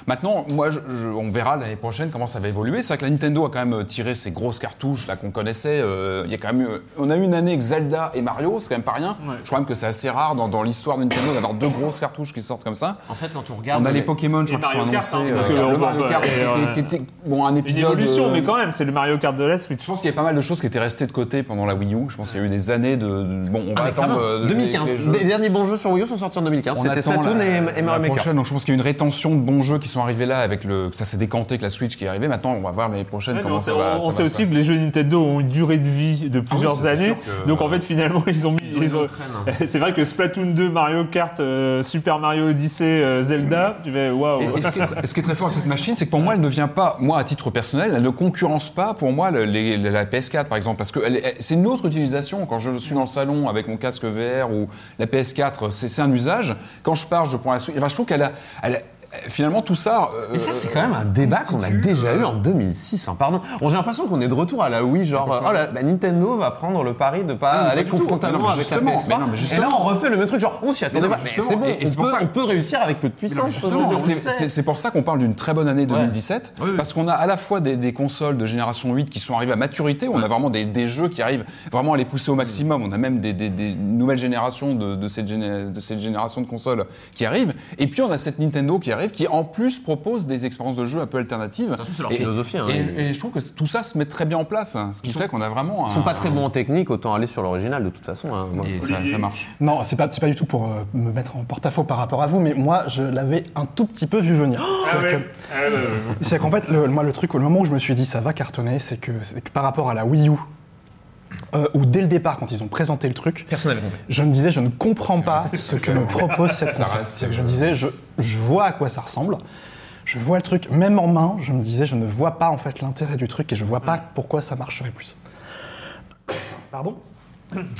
Maintenant, moi, je- je- on verra l'année prochaine comment ça va évoluer. C'est vrai que la Nintendo a quand même tiré ses grosses cartouches là qu'on connaissait. Euh, Il y a quand même, eu- on a eu une année avec Zelda et Mario, c'est quand même pas rien. Je crois même que c'est assez rare dans, dans l'histoire de Nintendo d'avoir deux grosses cartouches qui sortent comme ça. En fait, quand on regarde. On a les les- Pokémon, je crois, qui sont annoncés. hein, parce euh, que le on- Mario Kart, qui était, euh, qui était- bon, un Une épisode. évolution, euh, mais quand même, c'est le Mario Kart de la Switch. je pense qu'il y avait pas mal de choses qui étaient restées de côté pendant la Wii U. Je pense qu'il y a eu des années de. de- bon, on va Ah, mais attendre. Clairement, euh, les- 2015. les jeux. Les derniers bons jeux sur Wii U sont sortis en 2015. On C'était Splatoon la, et, Mario Maker. Donc je pense qu'il y a une rétention de bons jeux qui sont arrivés là avec le. que Ça s'est décanté avec la Switch qui est arrivée. Maintenant, on va voir l'année prochaine Ouais, comment on ça va. on ça va sait aussi que les jeux Nintendo ont une durée de vie de plusieurs ça, c'est années. que- Donc en fait, finalement, ils ont mis. C'est vrai que Splatoon 2, Mario Kart, euh, Super Mario Odyssey, euh, Zelda, tu fais waouh. Et, et ce, qui est, tr- ce qui est très fort avec cette machine, c'est que pour moi, elle ne vient pas, moi à titre personnel, elle ne concurrence pas pour moi les- la PS4 par exemple, parce que c'est une autre utilisation. Quand je suis dans le salon avec mon casque VR ou la PS4, c'est un usage. Quand je pars, je prends la Switch. Je trouve qu'elle a, elle a- finalement tout ça. euh, Et ça, c'est quand même un débat qu'on a déjà eu en 2006. Enfin, pardon. Bon, J'ai l'impression qu'on est de retour à la Wii, genre, euh, oh là, bah, Nintendo va prendre le pari de pas Ah, non, aller pas confrontalement mais avec la justement, PS3. mais non, mais et justement. là, on refait le même truc, genre, on s'y attendait pas. c'est bon, et- et on, pour peut, ça- on peut réussir avec peu de puissance. c'est- pour ça qu'on parle d'une très bonne année 2017, parce qu'on a à la fois des, des consoles de génération 8 qui sont arrivées à maturité, on a vraiment des, des jeux qui arrivent vraiment à les pousser au maximum, on a même des, nouvelles générations de, de cette géné- de cette génération de consoles qui arrivent, et puis on a cette Nintendo qui arrive, qui en plus propose des expériences de jeux un peu alternatives. façon, c'est leur Et- philosophie, hein. et, je trouve que tout ça se met très bien en place, hein, ce qui fait qu'on a vraiment Ils sont pas très bons en technique, autant aller sur l'original de toute façon. hein. Moi, Et ça, ça marche. Non, c'est pas, c'est pas du tout pour euh, me mettre en porte-à-faux par rapport à vous, mais moi, je l'avais un tout petit peu vu venir. Ah C'est ouais. Ah ouais, qu'en fait, le, moi, le truc, au moment où je me suis dit ça va cartonner, c'est que, c'est que par rapport à la Wii U, euh, où dès le départ, quand ils ont présenté le truc, Personne je me disais, je ne comprends pas ce que me propose cette Ça console. que je me disais, je, je vois à quoi ça ressemble. Je vois le truc, même en main, je me disais, je ne vois pas en fait l'intérêt du truc et je vois pas pourquoi ça marcherait plus. Pardon?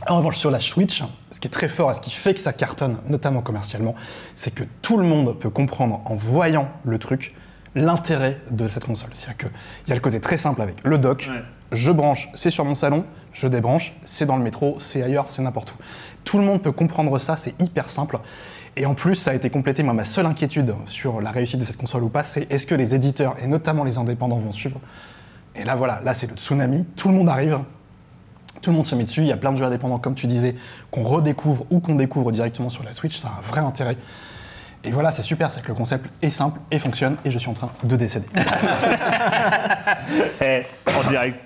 En revanche, sur la Switch, ce qui est très fort et ce qui fait que ça cartonne, notamment commercialement, c'est que tout le monde peut comprendre en voyant le truc l'intérêt de cette console. C'est-à-dire qu'il y a le côté très simple avec le dock, Ouais. Je branche, c'est sur mon salon, je débranche, c'est dans le métro, c'est ailleurs, c'est n'importe où. Tout le monde peut comprendre ça, c'est hyper simple. Et en plus, ça a été complété. Moi, ma seule inquiétude sur la réussite de cette console ou pas, c'est est-ce que les éditeurs, et notamment les indépendants, vont suivre? Et là, voilà, là, c'est le tsunami. Tout le monde arrive. Tout le monde se met dessus. Il y a plein de jeux indépendants, comme tu disais, qu'on redécouvre ou qu'on découvre directement sur la Switch. Ça a un vrai intérêt. Et voilà, c'est super, c'est que le concept est simple et fonctionne. Et je suis en train de décéder. Eh, en direct.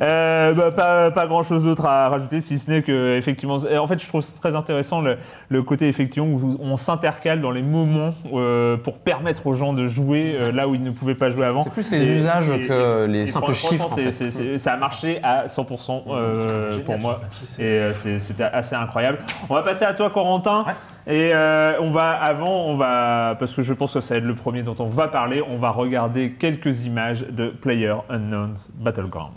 Euh, bah, pas, pas grand chose d'autre à rajouter si ce n'est que effectivement euh, en fait je trouve très intéressant le, le côté effectivement où on s'intercale dans les moments euh, pour permettre aux gens de jouer euh, là où ils ne pouvaient pas jouer avant C'est plus les usages que les simples chiffres, en ça a marché à 100% euh, génial pour moi et euh, c'est- c'était assez incroyable. On va passer à toi Corentin et euh, on va avant on parce que je pense que ça va être le premier dont on va parler, on va regarder quelques images de Player Unknown's Battleground.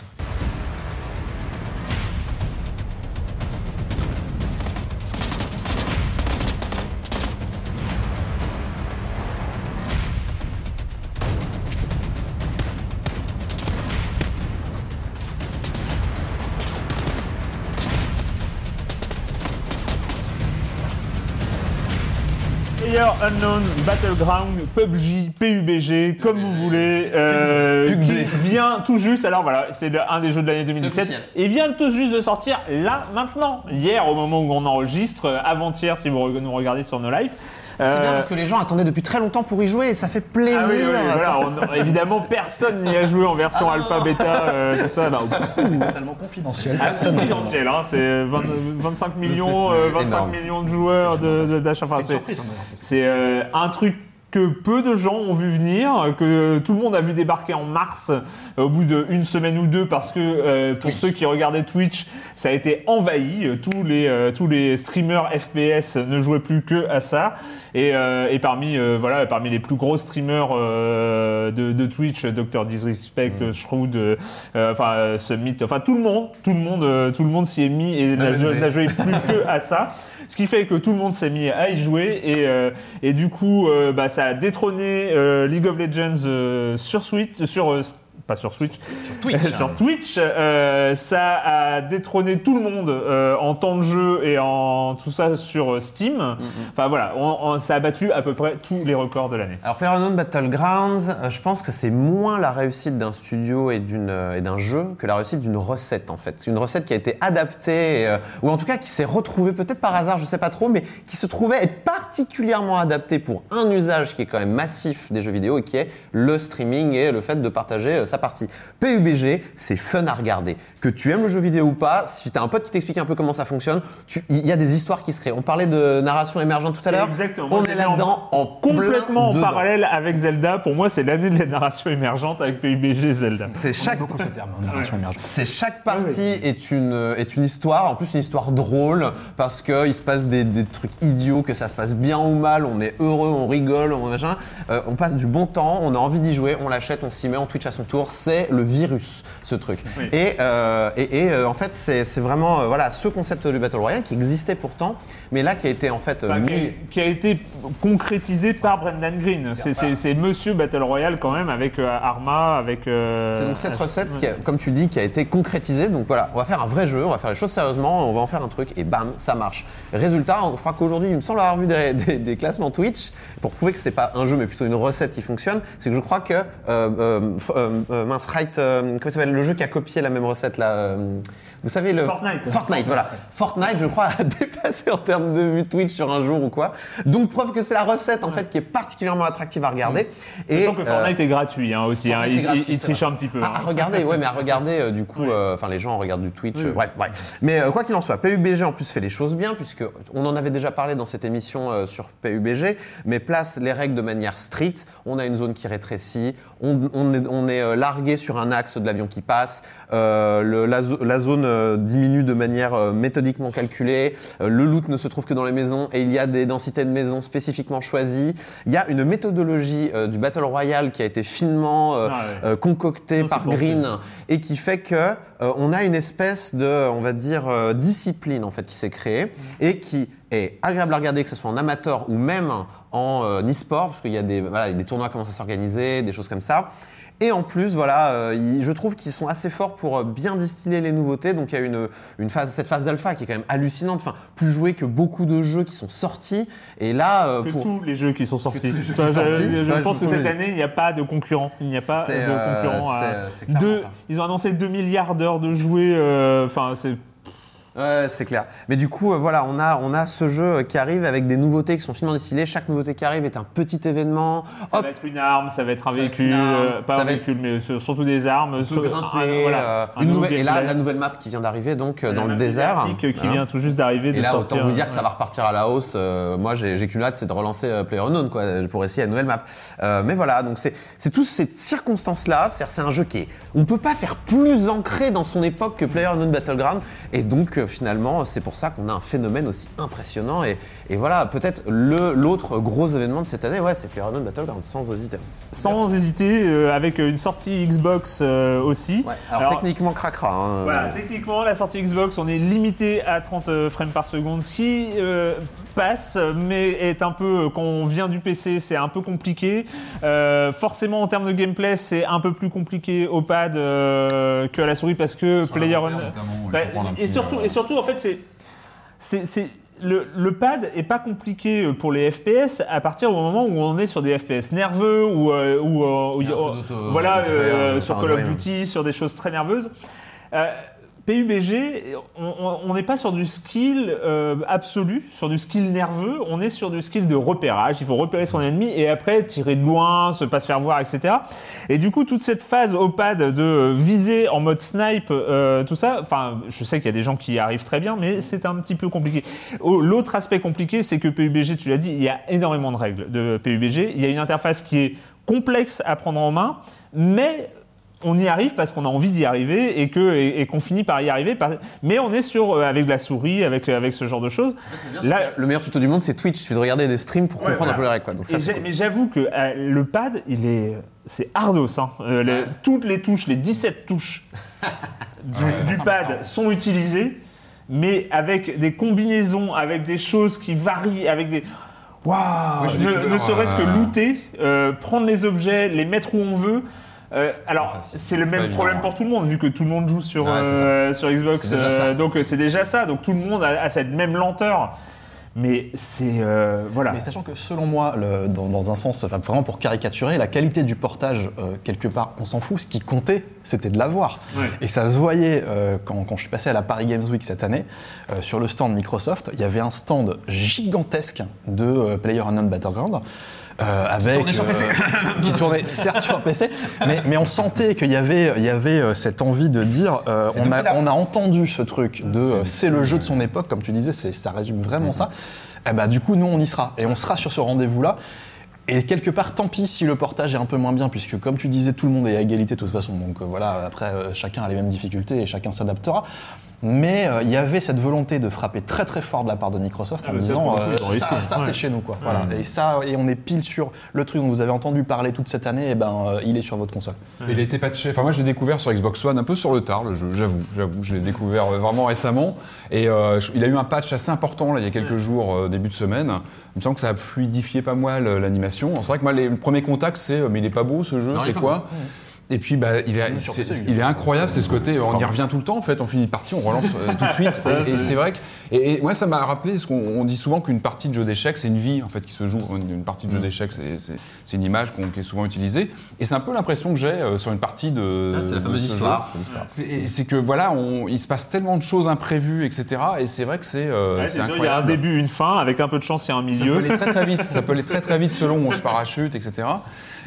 Player Unknown Battleground, PUBG, PUBG, comme vous voulez, euh, qui vient tout juste. Alors voilà, c'est un des jeux de l'année 2017 officiel. et vient tout juste de sortir là maintenant, hier au moment où on enregistre, avant-hier si vous nous regardez sur nos lives. C'est bien Euh, parce que les gens attendaient depuis très longtemps pour y jouer et ça fait plaisir. ah oui, oui, oui, voilà, on- évidemment personne n'y a joué en version alpha, bêta, euh, tout ça. C'est totalement confidentiel. ah, c'est confidentiel, hein, c'est 20 25 millions, euh, 25 énorme. millions de joueurs de- de- d'achat. C'est- c'est euh, un truc que peu de gens ont vu venir, que tout le monde a vu débarquer en mars euh, au bout d'une semaine ou deux parce que euh, pour ceux qui regardaient Twitch, ça a été envahi. Euh, Tous les, euh, tous les streamers FPS ne jouaient plus que à ça. Et, euh, et parmi, euh, voilà, parmi les plus gros streamers euh, de, de Twitch, Dr Disrespect, Shroud, euh, euh, enfin Summit, enfin tout le monde, tout le monde, euh, tout le monde s'y est mis et MLB. n'a joué plus que à ça. Ce qui fait que tout le monde s'est mis à y jouer et, euh, et du coup, euh, bah, ça a détrôné euh, League of Legends sur Switch, sur pas sur Switch, sur Twitch. euh, ça a détrôné tout le monde euh, en temps de jeu et en tout ça sur euh, Steam. Enfin voilà, on- on- ça a battu à peu près tous les records de l'année. Alors PlayerUnknown Battlegrounds, euh, je pense que c'est moins la réussite d'un studio et d'une euh, et d'un jeu que la réussite d'une recette en fait. C'est une recette qui a été adaptée euh, ou en tout cas qui s'est retrouvée peut-être par hasard, je sais pas trop, mais qui se trouvait être particulièrement adaptée pour un usage qui est quand même massif des jeux vidéo et qui est le streaming et le fait de partager euh, sa partie. PUBG, c'est fun à regarder. Que tu aimes le jeu vidéo ou pas, si tu as un pote qui t'explique un peu comment ça fonctionne, il y a des histoires qui se créent. On parlait de narration émergente tout à l'heure. Exactement. On est là-dedans en complètement en parallèle avec Zelda. Pour moi, c'est l'année de la narration émergente avec PUBG et Zelda. C'est chaque, beaucoup ce terme, hein, narration émergente. c'est chaque partie est une est une histoire. En plus, une histoire drôle parce que il se passe des, des trucs idiots, que ça se passe bien ou mal. On est heureux, on rigole, on machin. Euh, on passe du bon temps. On a envie d'y jouer. On l'achète, on s'y met, on Twitch à son tour. C'est le virus, ce truc. Et, euh, et, et, euh, en fait, c'est vraiment euh, voilà ce concept du battle royale qui existait pourtant, mais là qui a été en fait Enfin, mis. a, qui a été concrétisé par Brendan Green. C'est- Monsieur Battle Royale quand même avec euh, Arma, avec. euh, C'est donc cette recette, qui a- comme tu dis, qui a été concrétisée. Donc voilà, on va faire un vrai jeu, on va faire les choses sérieusement, on va en faire un truc et bam, ça marche. Résultat, je crois qu'aujourd'hui, il me semble avoir vu des, des- des classements Twitch pour prouver que c'est pas un jeu mais plutôt une recette qui fonctionne. C'est que je crois que euh, euh, mince, Right, euh, comment s'appelle le jeu qui a copié la même recette là euh, Vous savez le Fortnite. Fortnite, voilà. Fortnite, je crois, a dépassé en termes de vues Twitch sur un jour ou quoi. Donc preuve que c'est la recette en fait qui est particulièrement attractive à regarder. Sachant que euh, Fortnite est gratuit hein, aussi. hein. Il, gratuit, il- il c'est triche un petit peu. Ah, hein. à regarder, ouais, mais à regarder, euh, du coup, enfin, les gens regardent du Twitch, bref, bref. Mais quoi qu'il en soit, PUBG en plus fait les choses bien, puisque on en avait déjà parlé dans cette émission sur PUBG, mais place les règles de manière stricte. On a une zone qui rétrécit, on, on est, on est, largué sur un axe de l'avion qui passe. Euh, le- la, zo- la zone euh, diminue de manière euh, méthodiquement calculée. Le loot ne se trouve que dans les maisons et il y a des densités de maisons spécifiquement choisies. Il y a une méthodologie du Battle Royale qui a été finement Ah ouais. concoctée Non, par. Green et qui fait que on a une espèce de, on va dire, discipline en fait qui s'est créée et qui est agréable à regarder, que ce soit en amateur ou même en e-sport, parce qu'il y a des, voilà, il y a des tournois qui commencent à s'organiser, des choses comme ça. Et en plus, voilà, euh, ils- je trouve qu'ils sont assez forts pour euh, bien distiller les nouveautés. Donc il y a une, une phase, cette phase d'alpha qui est quand même hallucinante. Enfin, plus jouée que beaucoup de jeux qui sont sortis. Et là, euh, Que pour tous les jeux qui sont sortis. tous les jeux qui Enfin, sont je- sortis. Je Ouais, pense je que cette année, il n'y a pas de concurrent. Il n'y a pas de euh, concurrent. à- c'est- c'est clairement Deux- ils ont annoncé 2 milliards d'heures de jouets. euh, Enfin, c'est Ouais, c'est clair. Mais du coup, euh, voilà, on a, on a ce jeu qui arrive avec des nouveautés qui sont finement distillées. Chaque nouveauté qui arrive est un petit événement. Ça Hop, va être une arme, ça va être un Ça véhicule, arme, euh, pas un va être- véhicule, mais sur- surtout des armes. sur- grimper. un- voilà, euh, un une nouveau nouvelle, et là, la nouvelle map qui vient d'arriver donc dans le désert. qui Hein. vient tout juste d'arriver. Et de là, sortir, autant vous dire que ça va repartir à la hausse. Moi, j'ai qu'une hâte, c'est de relancer PlayerUnknown, quoi, pour essayer la nouvelle map. Mais voilà, donc c'est toutes ces circonstances-là. C'est un jeu qui est, on peut pas faire plus ancré dans son époque que PlayerUnknown Battleground. Et donc, finalement, c'est pour ça qu'on a un phénomène aussi impressionnant. Et, et voilà, peut-être le l'autre gros événement de cette année, ouais, c'est PlayerUnknown Battleground, sans hésiter. Sans hésiter, euh, avec une sortie Xbox euh, aussi. Ouais, alors, techniquement, cracra. hein. Voilà, techniquement, la sortie Xbox, on est limité à 30 euh, frames par seconde, ce qui passe, mais est un peu, quand on vient du PC, c'est un peu compliqué. Euh, forcément, en termes de gameplay, c'est un peu plus compliqué au pad euh, que à la souris parce que Sur la Player faut Bah, et surtout, euh, et surtout, en fait, c'est, c'est, le, le pad est pas compliqué pour les FPS à partir du moment où on est sur des FPS nerveux ou euh, ou, euh, voilà euh, sur Call of Duty, sur des choses très nerveuses. Euh, PUBG, on- n'est pas sur du skill euh, absolu, sur du skill nerveux, on est sur du skill de repérage. Il faut repérer son ennemi et après tirer de loin, se pas se faire voir, etc. Et du coup, toute cette phase au pad de viser en mode snipe, euh, tout ça, enfin, je sais qu'il y a des gens qui y arrivent très bien, mais c'est un petit peu compliqué. Oh, L'autre aspect compliqué, c'est que PUBG, tu l'as dit, il y a énormément de règles de PUBG. Il y a une interface qui est complexe à prendre en main, mais on y arrive parce qu'on a envie d'y arriver et que et, et qu'on finit par y arriver. par- Mais on est sur euh, avec de la souris, avec avec ce genre de choses. Là, Le meilleur tuto du monde, c'est Twitch. Il suffit de regarder des streams pour Ouais, comprendre voilà. un peu les règles. Cool. mais j'avoue que euh, le pad, il est c'est ardos. Hein. Euh, les- toutes les touches, les 17 touches du, du pad sont utilisées, mais avec des combinaisons, avec des choses qui varient, avec des Waouh Ne, ne serait-ce que euh, looter, euh, prendre les objets, les mettre où on veut. Euh, alors, Enfin, c'est- le même problème évident, pour tout le monde, vu que tout le monde joue sur, euh, sur Xbox. Euh, donc, c'est déjà ça. Donc, tout le monde a, a cette même lenteur. Mais c'est. euh, voilà. Mais sachant que selon moi, le- dans, dans un sens, enfin, vraiment pour caricaturer, la qualité du portage, euh, quelque part, on s'en fout. Ce qui comptait, c'était de l'avoir. Ouais. Et ça se voyait euh, quand, quand je suis passé à la Paris Games Week cette année, euh, sur le stand Microsoft, il y avait un stand gigantesque de euh, PlayerUnknown Battleground. Euh, avec tournait sur PC. qui tournait certes sur PC, mais, mais on sentait qu'il y avait, il y avait euh, cette envie de dire, euh, on, a, on a entendu ce truc de euh, c'est le jeu de son époque, comme tu disais, c'est, ça résume vraiment ça. Eh ben, du coup, nous, on y sera. Et on sera sur ce rendez-vous-là. Et quelque part, tant pis si le portage est un peu moins bien, puisque comme tu disais, tout le monde est à égalité de toute façon. Donc euh, voilà, après, euh, chacun a les mêmes difficultés et chacun s'adaptera. Mais euh, il y avait cette volonté de frapper très très fort de la part de Microsoft Ah, en ça, disant coup, euh, ça, hein. ça, Ouais. c'est chez nous quoi. Voilà. Et ça, et on est pile sur le truc dont vous avez entendu parler toute cette année, et ben euh, il est sur votre console. Il a été patché. Enfin, moi, je l'ai découvert sur Xbox One un peu sur le tard, le jeu, j'avoue. J'avoue, je l'ai découvert euh, vraiment récemment. Et euh, je- il a eu un patch assez important là, il y a quelques jours, euh, début de semaine. Il me semble que ça a fluidifié pas mal l'animation. C'est vrai que moi, les, le premier contact, c'est mais il est pas beau ce jeu, c'est quoi et puis bah, il, est, il incroyable, c'est ce côté, on y revient tout le temps en fait, on finit une partie, on relance euh, tout de suite. Ça, et c'est- et c'est vrai que, et, et moi ça m'a rappelé, ce qu'on on dit souvent qu'une partie de jeu d'échecs, c'est une vie en fait qui se joue. Une, partie de jeu Mm. d'échecs, c'est- une image qui est souvent utilisée. Et c'est un peu l'impression que j'ai euh, sur une partie de. Ah, c'est la fameuse ce histoire, c'est que voilà, on- il se passe tellement de choses imprévues, etc. Et c'est vrai que c'est euh, Ouais, il y a un début, une fin, avec un peu de chance, il y a un Ça peut milieu. aller très très vite. Ça peut aller très très vite selon où on se parachute, etc.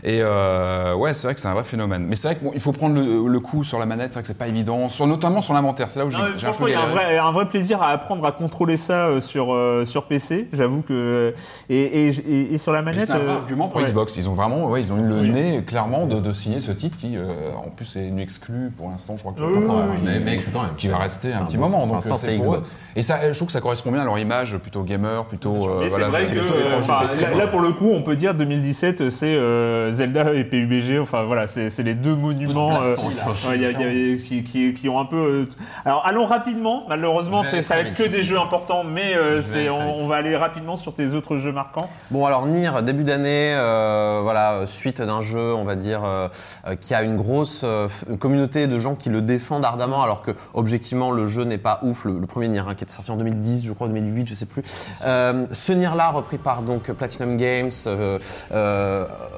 Et euh, ouais, c'est vrai que c'est un vrai phénomène. Mais c'est vrai qu'il faut prendre le, le coup sur la manette, c'est vrai que c'est pas évident, sur, notamment sur l'inventaire. C'est là où j'ai un peu il y a un vrai, un vrai plaisir à apprendre à contrôler ça euh, sur, euh, sur PC, j'avoue que. Et, et, et- et sur la manette. C'est un vrai euh, argument pour ouais. Xbox. Ils ont vraiment, ouais, ils ont eu le Oui. nez clairement de, de signer ce titre qui, euh, en plus, est une exclu pour l'instant. Je crois que Oui, oui, mais, mais quand même. qui va rester un un petit bon- moment. Donc c'est pour eux. Et ça, je trouve que ça correspond bien à leur image, plutôt gamer, plutôt. euh, voilà, vrai que euh, PC, là, pour le coup on peut dire 2017 c'est euh, Zelda et PUBG enfin voilà c'est c'est les deux monuments euh, ouais, il y a- il y a- qui, qui- qui ont un peu euh, alors allons rapidement malheureusement ça va être que des jeux importants mais euh, on, on va aller rapidement sur tes autres jeux marquants. Bon alors Nier, début d'année, voilà, suite d'un jeu, on va dire, qui a une grosse communauté de gens qui le défendent ardemment, alors que objectivement le jeu n'est pas ouf. Le, le premier Nier, hein, qui est sorti en 2010, je crois 2008, je sais plus. Ce Nier-là, repris par donc Platinum Games,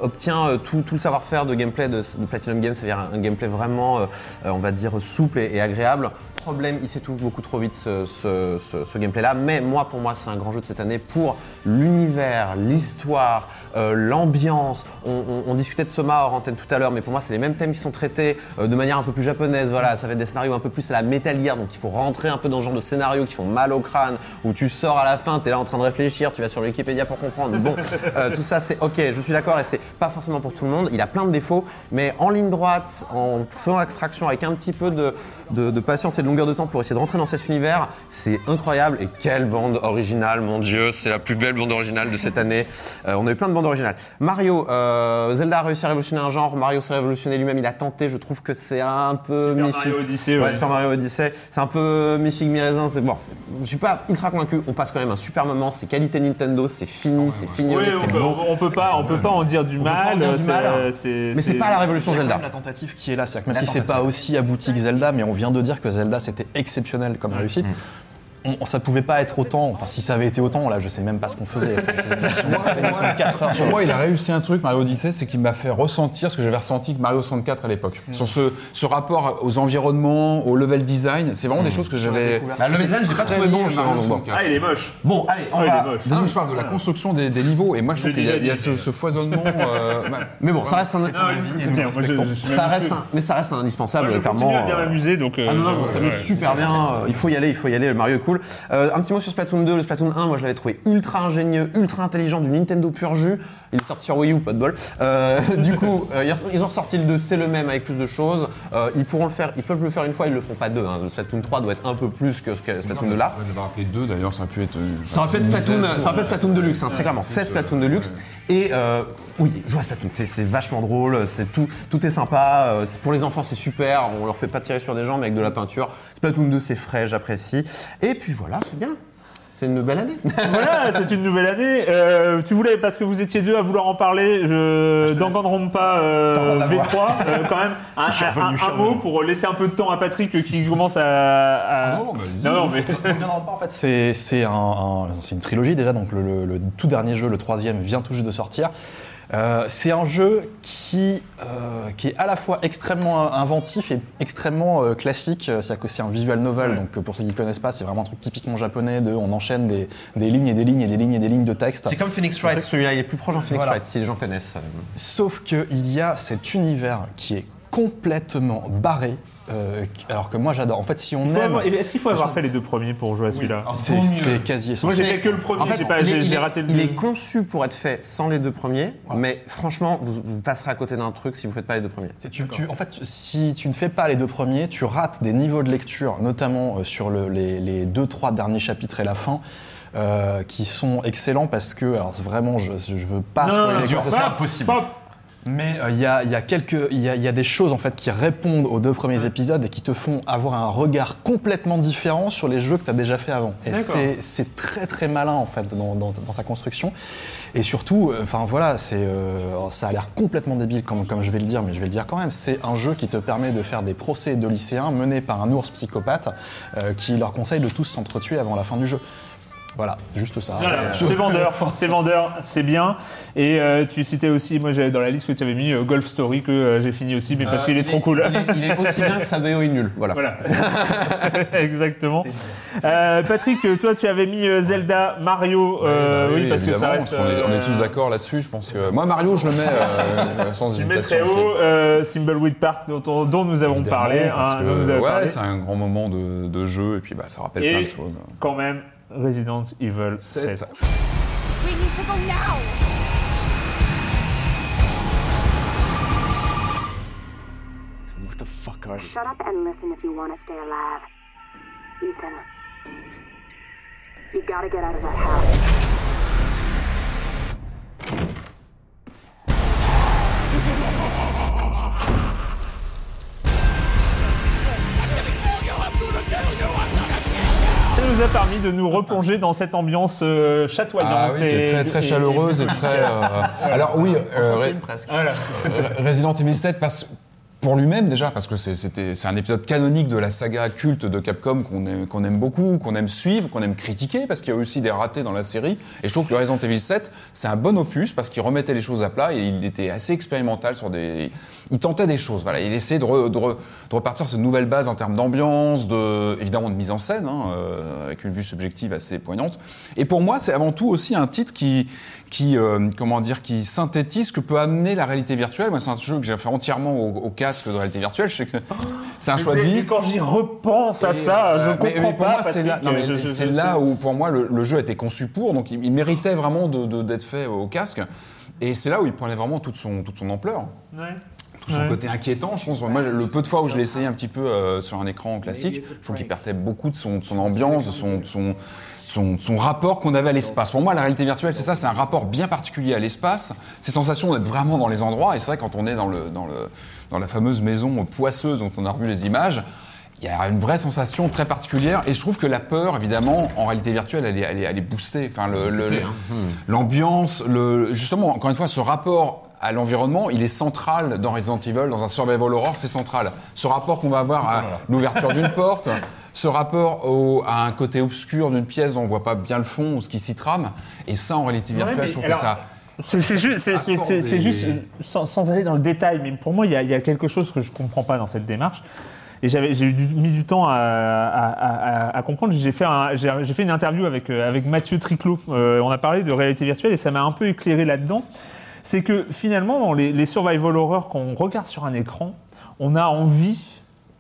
obtient tout, tout le savoir-faire de gameplay de, de Platinum C'est-à-dire un, gameplay vraiment, euh, euh, on va dire, souple et agréable. Problème, il s'étouffe beaucoup trop vite ce, ce- ce- ce gameplay-là, mais moi, pour moi, c'est un grand jeu de cette année pour l'univers, l'histoire, euh, l'ambiance. On, on- on discutait de Soma hors antenne tout à l'heure, mais pour moi, c'est les mêmes thèmes qui sont traités euh, de manière un peu plus japonaise. Voilà, ça va être des scénarios un peu plus à la Metal Gear, donc il faut rentrer un peu dans ce genre de scénarios qui font mal au crâne, où tu sors à la fin, tu es là en train de réfléchir, tu vas sur Wikipédia pour comprendre. Bon, euh, tout ça, c'est ok, je suis d'accord, et c'est pas forcément pour tout le monde. Il a plein de défauts, mais en ligne droite, en faisant abstraction avec un petit peu de, de- de patience et de longueur de temps pour essayer de rentrer dans cet univers, c'est incroyable. Et quelle bande originale, mon Dieu, c'est la plus belle bande originale de cette année. Euh, on a eu plein de bandes originales. Mario, euh, Zelda a réussi à révolutionner un genre. Mario s'est révolutionné lui-même. Il a tenté. Je trouve que c'est un peu Super mythique. Mario Odyssey, ouais. Super Mario Odyssey. C'est un peu mythique mi-raisin. C'est bon. c'est- Je suis pas ultra convaincu. On passe quand même un super moment. C'est qualité Nintendo. C'est fini. c'est fini. Oui, on c'est peut, on peut pas on peut pas en dire du mal dire du c'est- mal. c'est- Mais c'est pas la révolution C'est Zelda. même la tentative qui est là. C'est-à-dire que même La si c'est pas aussi abouti que Zelda, mais on vient de dire que Zelda c'était exceptionnel comme réussite. On, on- ça pouvait pas être autant. Enfin, si ça avait été autant, là, je sais même pas ce qu'on faisait. Enfin, on faisait une émission- on faisait une émission de 4 heures sur moi, il a réussi un truc, Mario Odyssey, c'est qu'il m'a fait ressentir ce que j'avais ressenti avec Mario 64 à l'époque. Sur ce, ce rapport aux environnements, au level design, c'est vraiment des choses que j'avais. Bah, le design, j'ai pas très trouvé bon. Mario donc bon. 64. ah il est moche Bon, allez, on Ah, il est moche Non, non, je parle de la construction des, des niveaux, et moi je trouve qu'il y a, y ce, foisonnement. euh, bah, Mais bon, ça reste un. Ça reste mais ça reste un indispensable, je clairement. continue à bien m'amuser donc euh, Ah non, non, ouais. super bien. euh, Il faut y aller, il faut y aller. Le Mario est cool. Euh, un petit mot sur Splatoon 2. Le Splatoon 1, moi je l'avais trouvé ultra ingénieux, ultra intelligent, du Nintendo pur jus. Il est sorti sur Wii U, pas de bol. Euh, du coup, euh, ils- ont ressorti le 2, c'est le même avec plus de choses. Ils pourront le faire, ils peuvent le faire une fois, ils le feront pas deux. Hein. Le Splatoon 3 doit être un peu plus que ce que Splatoon 2 là. Ouais, j'avais rappelé deux d'ailleurs, ça aurait pu être. Ça une Splatoon, ça être Splatoon Deluxe, hein, très clairement. 16 Splatoon euh, Deluxe. Et euh, oui, jouer à Splatoon, c'est- c'est vachement drôle, c'est tout, tout est sympa. c'est- pour les enfants, c'est super. On leur fait pas tirer sur des gens, mais avec de la peinture. Splatoon 2, c'est frais, j'apprécie. Et puis voilà, c'est bien. C'est une belle année. voilà, c'est une nouvelle année. Euh, tu voulais, parce que vous étiez deux à vouloir en parler, je euh, Je t'en rends V3, euh, quand même, un, revenu, mot pour laisser un peu de temps à Patrick qui commence à. à- Ah non, bah, non, non, mais. En fait, c'est c'est un- une trilogie déjà, donc le, le- le tout dernier jeu, le troisième, vient tout juste de sortir. Euh, c'est un jeu qui, euh, qui est à la fois extrêmement inventif et extrêmement euh, classique. C'est-à-dire que c'est un visual novel, donc pour ceux qui ne connaissent pas, c'est vraiment un truc typiquement japonais de on enchaîne des, des lignes et des lignes et des lignes et des lignes de texte. C'est comme Phoenix Wright, celui-là, il est plus proche d'un Phoenix Voilà. Wright, si les gens connaissent. Sauf qu'il y a cet univers qui est complètement barré, euh, alors que moi j'adore. En fait, si on aime. avoir- Est-ce qu'il faut avoir fait les deux premiers pour jouer à celui-là C'est c'est quasi Moi essentiel. j'ai fait que le premier, En fait, j'ai pas- raté le Il deux. est conçu pour être fait sans les deux premiers, mais franchement, vous, vous passerez à côté d'un truc si vous faites pas les deux premiers. C'est- tu- tu- en fait, si tu ne fais pas les deux premiers, tu rates des niveaux de lecture, notamment euh, sur le- les, les deux, trois derniers chapitres et la fin. euh, qui sont excellents parce que, alors vraiment, je, je veux pas Non, spoiler non, quoi mais euh, il y, a, y a quelques, il y a, y a des choses en fait qui répondent aux deux premiers épisodes et qui te font avoir un regard complètement différent sur les jeux que tu as déjà fait avant. Et c'est- c'est très très malin en fait dans, dans- dans sa construction. Et surtout, euh, enfin voilà, c'est, euh, ça a l'air complètement débile comme, comme je vais le dire, mais je vais le dire quand même. C'est un jeu qui te permet de faire des procès de lycéens menés par un ours psychopathe euh, qui leur conseille de tous s'entretuer avant la fin du jeu. Voilà, juste ça. Voilà, c'est vendeur, c'est vendeur, c'est bien. Et euh, tu citais aussi, moi j'avais dans la liste que tu avais mis euh, Golf Story que euh, j'ai fini aussi, mais parce Euh, qu'il est trop cool. Il est, il est aussi bien que sa VO est nulle. Voilà. Voilà, exactement. Euh, Patrick, toi tu avais mis euh, Zelda, Mario, euh, bah oui, parce que ça reste. qu'on est, on est euh, tous d'accord là-dessus. Je pense que moi Mario, je le mets euh, sans Tu mets hésitation. très aussi. haut euh, Thimbleweed Park dont, on- dont nous avons Évidemment, parlé. parce hein, que, dont nous avons ouais, c'est un grand moment de, de jeu et puis bah, ça rappelle Et- plein de choses. Quand même, Resident Evil 7. Sept. We need to go now! What the fuck are you? Shut up and listen if you want to stay alive. Ethan, you gotta get out of that house. Nous a permis de nous replonger dans cette ambiance euh, chatoyante. Ah oui, qui est et- très, très et- chaleureuse et très. euh, Alors oui, euh, Re- presque. Voilà. euh, Resident Evil 7 passe pour lui-même déjà parce que c'est- un épisode canonique de la saga culte de Capcom qu'on aime, aime beaucoup, qu'on aime suivre, qu'on aime critiquer parce qu'il y a aussi des ratés dans la série. Et je trouve que le Resident Evil 7 c'est un bon opus parce qu'il remettait les choses à plat et il était assez expérimental sur des. Il tentait des choses. Voilà, il essayait de, de de repartir sur une nouvelle base en termes d'ambiance, de évidemment de mise en scène, hein, euh, avec une vue subjective assez poignante. Et pour moi, c'est avant tout aussi un titre qui qui euh, comment dire qui synthétise ce que peut amener la réalité virtuelle. Moi, c'est un jeu que j'ai fait entièrement au, au casque de réalité virtuelle. Je sais que c'est un choix de vie. quand j'y repense à Et, ça, euh, je mais- comprends mais pour pas. moi, c'est là, c'est où, pour moi, le, le jeu a été conçu pour. Donc, il, il méritait vraiment de- de- d'être fait au casque. Et c'est là où il prenait vraiment toute son, toute son ampleur, Ouais. tout son Ouais. côté inquiétant. Je pense, moi, le peu de fois où je l'ai essayé un petit peu euh, sur un écran classique, je trouve qu'il perdait beaucoup de son, de son ambiance, de son, de son, son, son rapport qu'on avait à l'espace. Pour moi, la réalité virtuelle, c'est ça, c'est un rapport bien particulier à l'espace. Ces sensations d'être vraiment dans les endroits. Et c'est vrai, quand on est dans, le, dans, le, dans la fameuse maison poisseuse dont on a revu les images, il y a une vraie sensation très particulière. Et je trouve que la peur, évidemment, en réalité virtuelle, elle est, elle est, elle est boostée. Enfin, le- le- l'ambiance, le, justement, encore une fois, ce rapport à l'environnement, il est central dans Resident Evil, dans un survival horror, c'est central. Ce rapport qu'on va avoir à l'ouverture d'une porte, ce rapport au- à un côté obscur d'une pièce dont on voit pas bien le fond ou ce qui s'y trame, et ça, en réalité virtuelle, je trouve alors, que ça... C'est juste, sans, sans aller dans le détail, mais pour moi, il y, a- il y a quelque chose que je comprends pas dans cette démarche. Et j'ai mis du temps à, à- à- à- à comprendre. J'ai fait, un- une interview avec, euh, avec Mathieu Triclot. Euh, on a parlé de réalité virtuelle et ça m'a un peu éclairé là-dedans. C'est que finalement, dans les, les survival horror, quand on regarde sur un écran, on a envie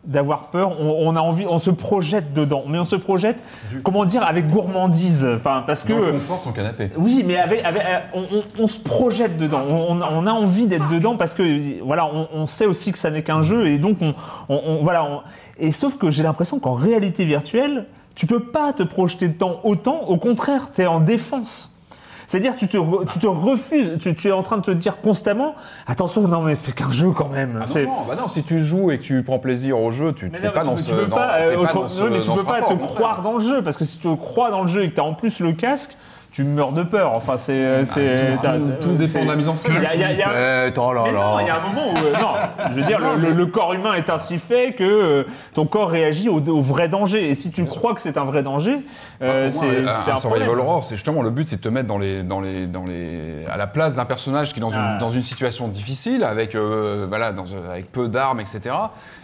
d'avoir peur, on, on a envie, on se projette dedans, mais on se projette, comment dire, avec gourmandise, enfin parce que Dans le confort son canapé. oui, mais avec, avec- euh, on, on- on se projette dedans. On, a envie d'être dedans parce que voilà, on, sait aussi que ça n'est qu'un jeu et donc on, voilà. et sauf que j'ai l'impression qu'en réalité virtuelle, tu peux pas te projeter dedans autant. Au contraire, tu es en défense. C'est-à-dire, tu te, re- tu te refuses, tu, tu es en train de te dire constamment, attention, non mais c'est qu'un jeu quand même. Ah C'est- non, non, bah non, si tu joues et que tu prends plaisir au jeu, tu n'es pas mais dans tu, ce tu peux dans- pas, euh, dans ce- tu dans peux pas te croire dans le jeu parce que si tu crois dans le jeu et que tu as en plus le casque, tu meurs de peur. Enfin, c'est. c'est- tout- tout dépend de la mise en scène. Il y a- il y a- il y a- là mais là. non, il y a un moment où. euh, non, je veux dire, le, corps humain est ainsi fait que euh, ton corps réagit au, au vrai danger. Et si tu crois que c'est un vrai danger, euh, Bah, c'est un- survival horror, c'est justement le but, c'est de te mettre dans les, dans les, dans les, à la place d'un personnage qui est dans une, Ah. dans une situation difficile, avec, euh, voilà, dans, avec peu d'armes, etc.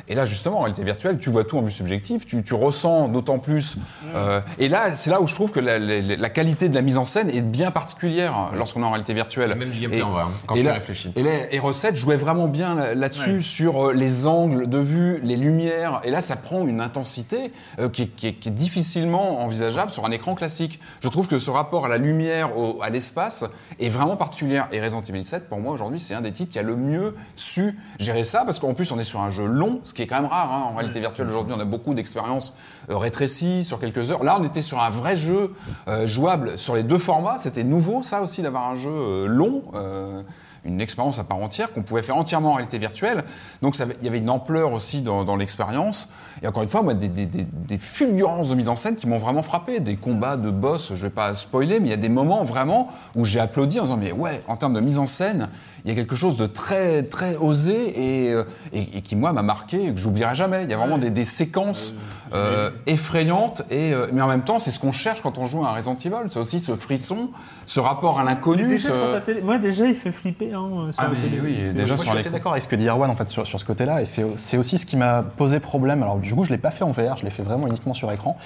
Et là, justement, en réalité virtuelle, tu vois tout en vue subjective, tu, tu ressens d'autant plus. euh, et là, c'est là où je trouve que la, la- la qualité de la mise en scène est bien particulière lorsqu'on est en réalité virtuelle. Même du gameplay en vrai, hein, quand et tu là- réfléchis. Et là, et Recette jouait vraiment bien là- là-dessus, Ouais. sur euh, les angles de vue, les lumières. Et là, ça prend une intensité euh, qui, est, qui est- qui est difficilement envisageable sur un écran classique. Je trouve que ce rapport à la lumière, au- à l'espace, est vraiment particulier. Et Resident Evil 7, pour moi, aujourd'hui, c'est un des titres qui a le mieux su gérer ça, parce qu'en plus, on est sur un jeu long, ce qui est quand même rare. hein. En réalité virtuelle, aujourd'hui, on a beaucoup d'expériences euh, rétrécies sur quelques heures. Là, on était sur un vrai jeu euh, jouable sur les deux formats. C'était nouveau, ça aussi, d'avoir un jeu euh, long. euh, une expérience à part entière qu'on pouvait faire entièrement en réalité virtuelle. Donc ça il y avait une ampleur aussi dans, dans l'expérience. Et encore une fois, moi, des, des- des- des fulgurances de mise en scène qui m'ont vraiment frappé. Des combats de boss, je vais pas spoiler, mais il y a des moments vraiment où j'ai applaudi en disant mais ouais, en termes de mise en scène, il y a quelque chose de très très osé et, euh, et- et qui moi m'a marqué et que j'oublierai jamais. Il y a vraiment des, des séquences euh, effrayantes et euh, mais en même temps c'est ce qu'on cherche quand on joue à un Resident Evil. C'est aussi ce frisson, ce rapport à l'inconnu. Déjà ce- sur ta télé- Moi, déjà, il fait flipper hein, sur Ah, la mais télé. oui, déjà Moi, sur je suis assez d'accord avec ce que dit Erwan en fait sur, sur ce côté-là, et c'est c'est aussi ce qui m'a posé problème. Alors du coup, je l'ai pas fait en VR, je l'ai fait vraiment uniquement sur écran.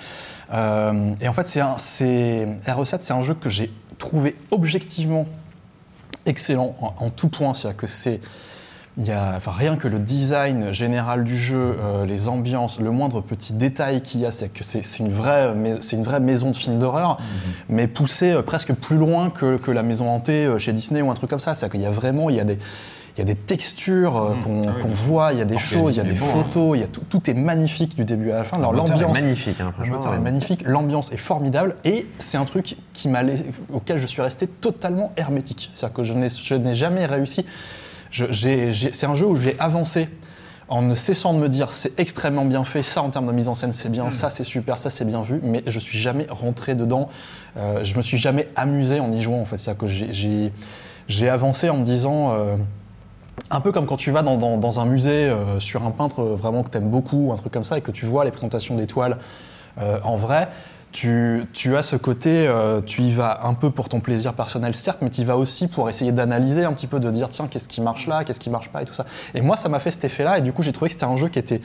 Euh, et en fait, c'est un- c'est RE7, c'est un jeu que j'ai trouvé objectivement excellent en, en tout point. C'est-à-dire que c'est il y a, enfin, rien que le design général du jeu, euh, les ambiances, le moindre petit détail qu'il y a, c'est que c'est une vraie, c'est une vraie maison de film d'horreur, mais poussée euh, presque plus loin que, que la maison hantée euh, chez Disney ou un truc comme ça. C'est-à-dire qu'il y a vraiment, il y a des, il y a des textures euh, qu'on Ah oui, qu'on bien voit, il y a des choses, il y a est des beau, hein. photos, il y a tout, tout est magnifique du début à la fin. Alors est l'ambiance, magnifique, hein, le franchement. moteur est magnifique, l'ambiance est formidable et c'est un truc qui m'a lais- auquel je suis resté totalement hermétique. C'est-à-dire que je n'ai jamais réussi. C'est un jeu où j'ai avancé en ne cessant de me dire c'est extrêmement bien fait, ça en termes de mise en scène c'est bien, ça c'est super, ça c'est bien vu, mais je suis jamais rentré dedans, euh, je me suis jamais amusé en y jouant en fait. C'est-à-dire que j'ai avancé en me disant. euh, un peu comme quand tu vas dans, dans- un musée euh, sur un peintre vraiment que tu aimes beaucoup, un truc comme ça, et que tu vois les présentations d'étoiles euh, en vrai, tu, tu as ce côté, euh, tu y vas un peu pour ton plaisir personnel, certes, mais tu y vas aussi pour essayer d'analyser un petit peu, de dire tiens, qu'est-ce qui marche là, qu'est-ce qui marche pas, et tout ça. Et moi, ça m'a fait cet effet-là, et du coup, j'ai trouvé que c'était un jeu qui était,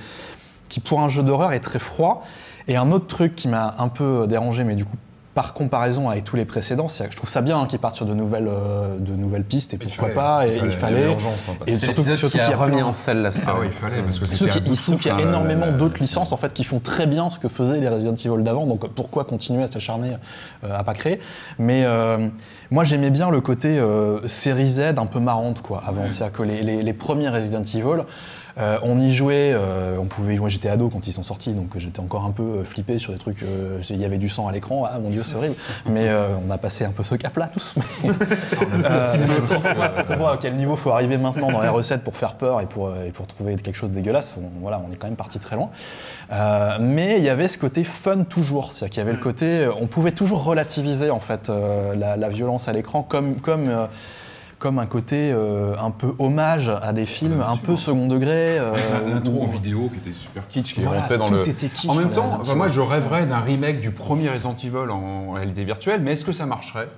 qui pour un jeu d'horreur est très froid. Et un autre truc qui m'a un peu dérangé, mais du coup, par comparaison avec tous les précédents, je trouve ça bien hein, qu'ils partent sur de nouvelles, euh, de nouvelles pistes, et pourquoi pas, et il fallait. hein, parce Et surtout, surtout qui qu'il y a remis en selle la série. Ah oui, il fallait, parce que c'était sauf qu'il y a hein, énormément d'autres licences en fait qui font très bien ce que faisaient les Resident Evil d'avant. Donc pourquoi continuer à s'acharner euh, à pas créer Mais euh, moi j'aimais bien le côté euh, série Z un peu marrante quoi. Avant, c'est-à-dire que les, les- les premiers Resident Evil. Euh, on y jouait, euh, on pouvait y jouer. J'étais ado quand ils sont sortis, donc j'étais encore un peu euh, flippé sur des trucs. Il y avait du sang à l'écran, ah mon dieu, c'est horrible. Mais on a passé un peu ce cap-là tous. quand on voit- à quel niveau faut arriver maintenant dans les recettes pour faire peur et pour, et pour trouver quelque chose de dégueulasse, on, voilà, on est quand même parti très loin. Mais il y avait ce côté fun toujours, c'est-à-dire qu'il y avait le côté, euh, on pouvait toujours relativiser en fait la, la violence à l'écran comme comme comme un côté euh, un peu hommage à des films bien un sûr. peu second degré. euh, L'intro en vidéo qui était super kitsch, qui est Voilà, rentré dans tout le. était kitsch en dans même temps, moi je rêverais d'un remake du premier Resident Evil en réalité virtuelle, mais est-ce que ça marcherait?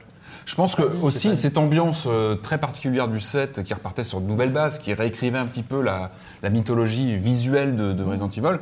Je pense que aussi cette ambiance euh, très particulière du set qui repartait sur de nouvelles bases, qui réécrivait un petit peu la, la mythologie visuelle de, de Resident Evil,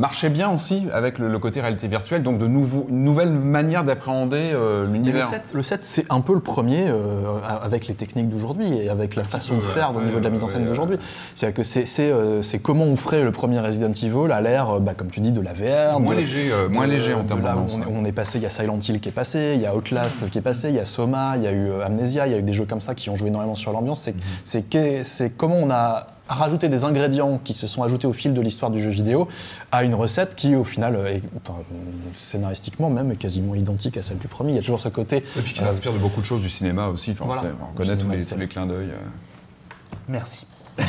marchait bien aussi avec le, le côté réalité virtuelle, donc de nouveaux, une nouvelle manière d'appréhender euh, l'univers. 7, le 7, c'est un peu le premier euh, avec les techniques d'aujourd'hui et avec la façon de faire au niveau de la mise en scène d'aujourd'hui. C'est-à-dire que c'est euh, c'est comment on ferait le premier Resident Evil à l'ère, bah, comme tu dis, de la VR. Moins de- léger, moins de- léger en de termes d'ambiance, on, on est passé, il y a Silent Hill qui est passé, il y a Outlast qui est passé, il y a Soma, il y a eu Amnesia, il y a eu des jeux comme ça qui ont joué énormément sur l'ambiance. Mhm. C'est c'est comment on a rajouté des ingrédients qui se sont ajoutés au fil de l'histoire du jeu vidéo à une recette qui au final est, enfin, scénaristiquement même est quasiment identique à celle du premier. Il y a toujours ce côté Et puis qui euh, inspire de beaucoup de choses du cinéma aussi. Enfin, Voilà. on connaît tous les, tous les clins d'œil. euh. Merci.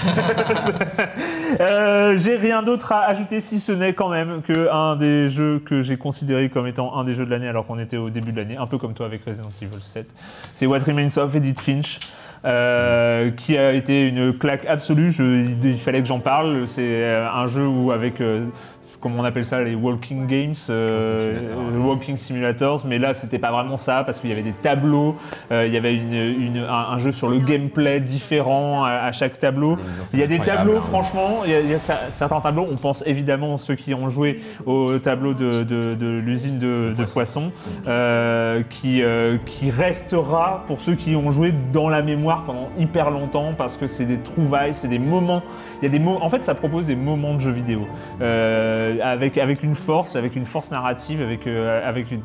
Euh, j'ai rien d'autre à ajouter si ce n'est quand même que un des jeux que j'ai considéré comme étant un des jeux de l'année alors qu'on était au début de l'année, un peu comme toi avec Resident Evil 7. C'est What Remains of Edith Finch. Euh, qui a été une claque absolue. Je- il, fallait que j'en parle. C'est euh, un jeu où avec euh, comme on appelle ça les walking games, euh, Walking simulators. euh, walking simulators, mais là c'était pas vraiment ça parce qu'il y avait des tableaux, euh, il y avait une, une- un, un jeu sur le gameplay différent à, à chaque tableau. Il y a des tableaux, hein. franchement, il y, a, il y a cer- certains tableaux. On pense évidemment ceux qui ont joué au tableau de, de- de l'usine de, de poissons, euh, qui, qui restera pour ceux qui ont joué dans la mémoire pendant hyper longtemps parce que c'est des trouvailles, c'est des moments. Il y a des. En fait, ça propose des moments de jeux vidéo euh, avec avec une force, avec une force narrative, avec euh, avec une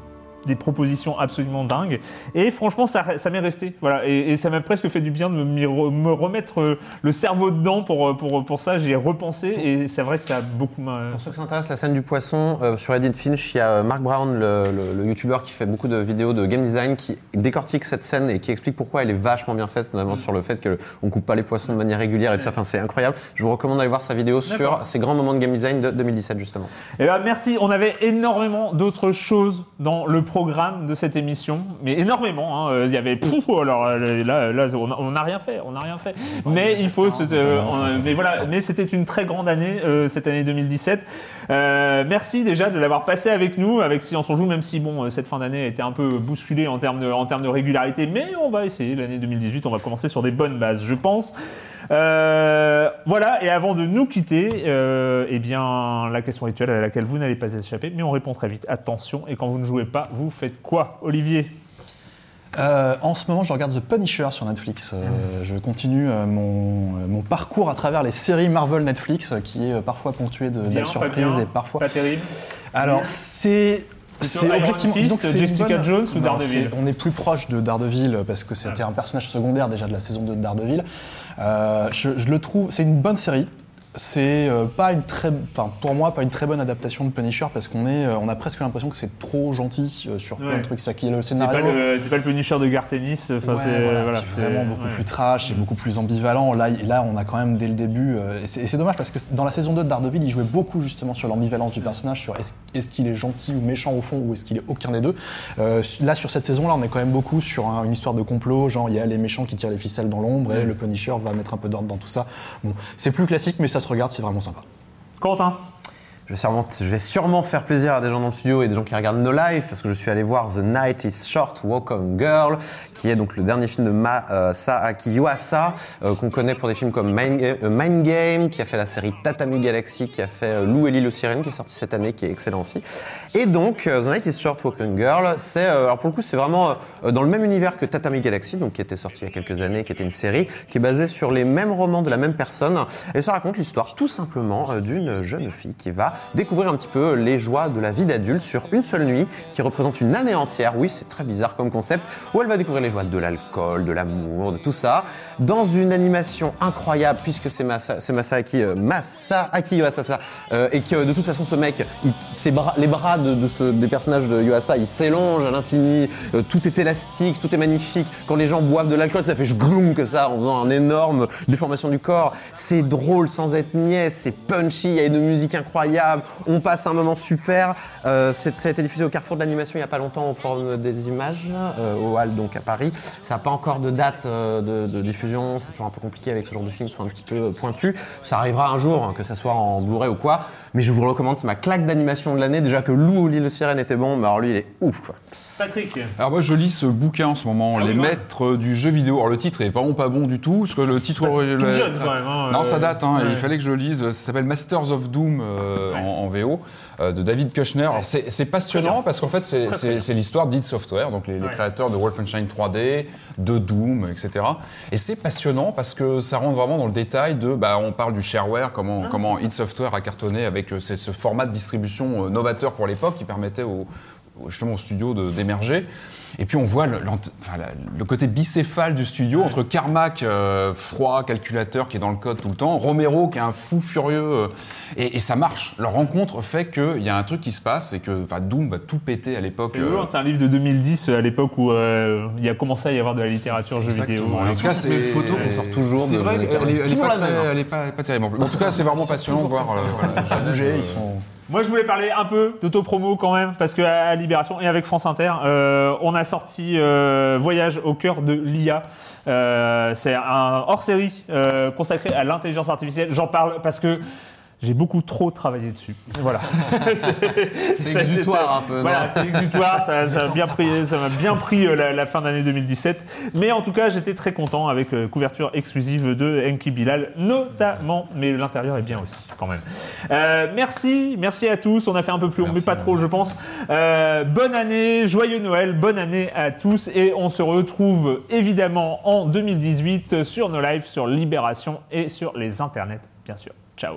des propositions absolument dingues. Et franchement, ça, ça m'est resté. Voilà. Et, et ça m'a presque fait du bien de me, remettre euh, le cerveau dedans pour, euh, pour, pour ça. J'ai repensé et c'est vrai que ça a beaucoup. Pour ceux qui s'intéressent, la scène du poisson, euh, sur Edith Finch, il y a Mark Brown, le, le, le youtubeur qui fait beaucoup de vidéos de game design, qui décortique cette scène et qui explique pourquoi elle est vachement bien faite, notamment Mm. sur le fait qu'on coupe pas les poissons de manière régulière et tout ça. Enfin, c'est incroyable. Je vous recommande d'aller voir sa vidéo sur ces grands moments de game design de 2017, justement. Eh ben, merci. On avait énormément d'autres choses dans le programme de cette émission, mais énormément. hein. Il y avait pouf, alors là, là, on n'a rien fait, on n'a rien fait. Mais il faut, se, euh, on- mais voilà, mais c'était une très grande année euh, cette année 2017. Euh, merci déjà de l'avoir passé avec nous, avec Silence on joue, même si bon, euh, cette fin d'année a été un peu bousculée en termes de, en termes de régularité, mais on va essayer l'année 2018. On va commencer sur des bonnes bases, je pense. Euh, voilà, et avant de nous quitter, euh, eh bien, la question rituelle à laquelle vous n'allez pas échapper, mais on répond très vite. Attention, et quand vous ne jouez pas, vous faites quoi, Olivier? Euh, en ce moment, je regarde The Punisher sur Netflix. Euh, Je continue euh, mon, mon parcours à travers les séries Marvel Netflix, qui est parfois ponctué de belles surprises et parfois. Pas terrible. Alors, c'est. C'est objectivement. Fist, que Jessica bonne- Jones ou Non, Daredevil On est plus proche de Daredevil parce que c'était un personnage secondaire déjà de la saison 2 de Daredevil. Euh, je, je le trouve. C'est une bonne série. C'est euh, pas une très, enfin pour moi pas une très bonne adaptation de Punisher parce qu'on est, euh, on a presque l'impression que c'est trop gentil euh, sur plein Ouais. de trucs. Ça qui est le C'est scénario. pas, le, c'est pas le Punisher de Gartenis. Enfin, Ouais, c'est voilà, voilà, est vraiment beaucoup ouais. plus trash et beaucoup plus ambivalent. Là, là, on a quand même dès le début. et c'est dommage parce que dans la saison 2 de Daredevil, il jouait beaucoup justement sur l'ambivalence du personnage, sur est-ce est-ce qu'il est gentil ou méchant au fond ou est-ce qu'il est aucun des deux. Euh, là, sur cette saison-là, on est quand même beaucoup sur un- une histoire de complot. Genre, il y a les méchants qui tirent les ficelles dans l'ombre et le Punisher va mettre un peu d'ordre dans tout ça. Bon, c'est plus classique, mais ça regarde, c'est vraiment sympa. Quentin Je vais, sûrement, je vais sûrement faire plaisir à des gens dans le studio et des gens qui regardent No Life parce que je suis allé voir The Night is Short, Walk Girl, qui est donc le dernier film de Masaaki Yuasa, euh, qu'on connaît pour des films comme Mind Game, euh, Mind Game, qui a fait la série Tatami Galaxy, qui a fait euh, Lou et l'île aux sirènes, qui est sorti cette année, qui est excellent aussi. Et donc, euh, The Night is Short, Walk Girl, c'est, euh, alors pour le coup, c'est vraiment euh, dans le même univers que Tatami Galaxy, donc qui était sorti il y a quelques années, qui était une série, qui est basée sur les mêmes romans de la même personne, et ça raconte l'histoire tout simplement euh, d'une jeune fille qui va découvrir un petit peu les joies de la vie d'adulte sur une seule nuit, qui représente une année entière. Oui, c'est très bizarre comme concept, où elle va découvrir les joies de l'alcool, de l'amour, de tout ça, dans une animation incroyable, puisque c'est Masa, c'est Masaaki, euh, Masaaki Yuasa, euh, et que de toute façon, ce mec, il- ses bras, les bras de, ce- des personnages de Yuasa, s'élongent à l'infini, euh, tout est élastique, tout est magnifique. Quand les gens boivent de l'alcool, ça fait gloum que ça, en faisant un énorme déformation du corps. C'est drôle sans être niais, c'est punchy, il y a une musique incroyable, on passe un moment super. Euh, ça a été diffusé au Carrefour de l'animation il n'y a pas longtemps au Forum des images, euh, au Hall donc à Paris. Ça n'a pas encore de date euh, de, diffusion, c'est toujours un peu compliqué avec ce genre de film qui sont un petit peu pointus. Ça arrivera un jour, hein, que ça soit en Blu-ray ou quoi, mais je vous le recommande, c'est ma claque d'animation de l'année. Déjà que Lou au l'île de Sirène était bon, mais alors lui il est ouf quoi. Patrick Alors moi je lis ce bouquin en ce moment, Ah Les. Maîtres du jeu vidéo. Alors le titre est vraiment pas bon du tout, parce que le titre... Tout le- jeune quand même. hein, Non, euh, ça date, hein, ouais. il fallait que je le lise. Ça s'appelle Masters of Doom euh, Ouais. en, en VO euh, de David Kushner. Alors c'est passionnant parce qu'en fait c'est- l'histoire d'id Software, donc les, créateurs de Wolfenstein 3D, de Doom, etc. Et c'est passionnant parce que ça rentre vraiment dans le détail de, bah, on parle du shareware, comment, comment id Software a cartonné avec euh, ce, ce format de distribution euh, novateur pour l'époque qui permettait au au- justement au studio d'émerger. Et puis on voit le, l'ant- enfin, la- le côté bicéphale du studio entre Carmack, euh, froid, calculateur qui est dans le code tout le temps, Romero qui est un fou furieux, euh, et, et ça marche. Leur rencontre fait qu'il y a un truc qui se passe et que Doom va tout péter à l'époque. C'est euh, c'est un livre de 2010 euh, à l'époque où euh, il y a commencé à y avoir de la littérature jeux vidéo. En tout cas, c'est les photos qu'on sort toujours C'est vrai elle est pas, très- hein. elle est pas, pas terrible. En tout cas, c'est vraiment passionnant de voir. voilà, ils sont. Moi, je voulais parler un peu d'autopromo quand même, parce que à Libération et avec France Inter, euh, on a sorti euh, Voyage au cœur de l'IA. Euh, c'est un hors-série euh, consacré à l'intelligence artificielle. J'en parle parce que j'ai beaucoup trop travaillé dessus. Voilà. c'est exutoire un peu, Voilà, c'est exutoire. Ça, ça a bien pris, ça m'a bien pris euh, la, la fin d'année 2017. Mais en tout cas, j'étais très content avec euh, couverture exclusive de Enki Bilal, notamment. Mais l'intérieur est bien aussi, quand même. Euh, merci, merci à tous. On a fait un peu plus long, mais pas trop, je pense. Euh, bonne année, joyeux Noël, bonne année à tous. Et on se retrouve évidemment en 2018 sur nos lives, sur Libération et sur les internets, bien sûr. Ciao.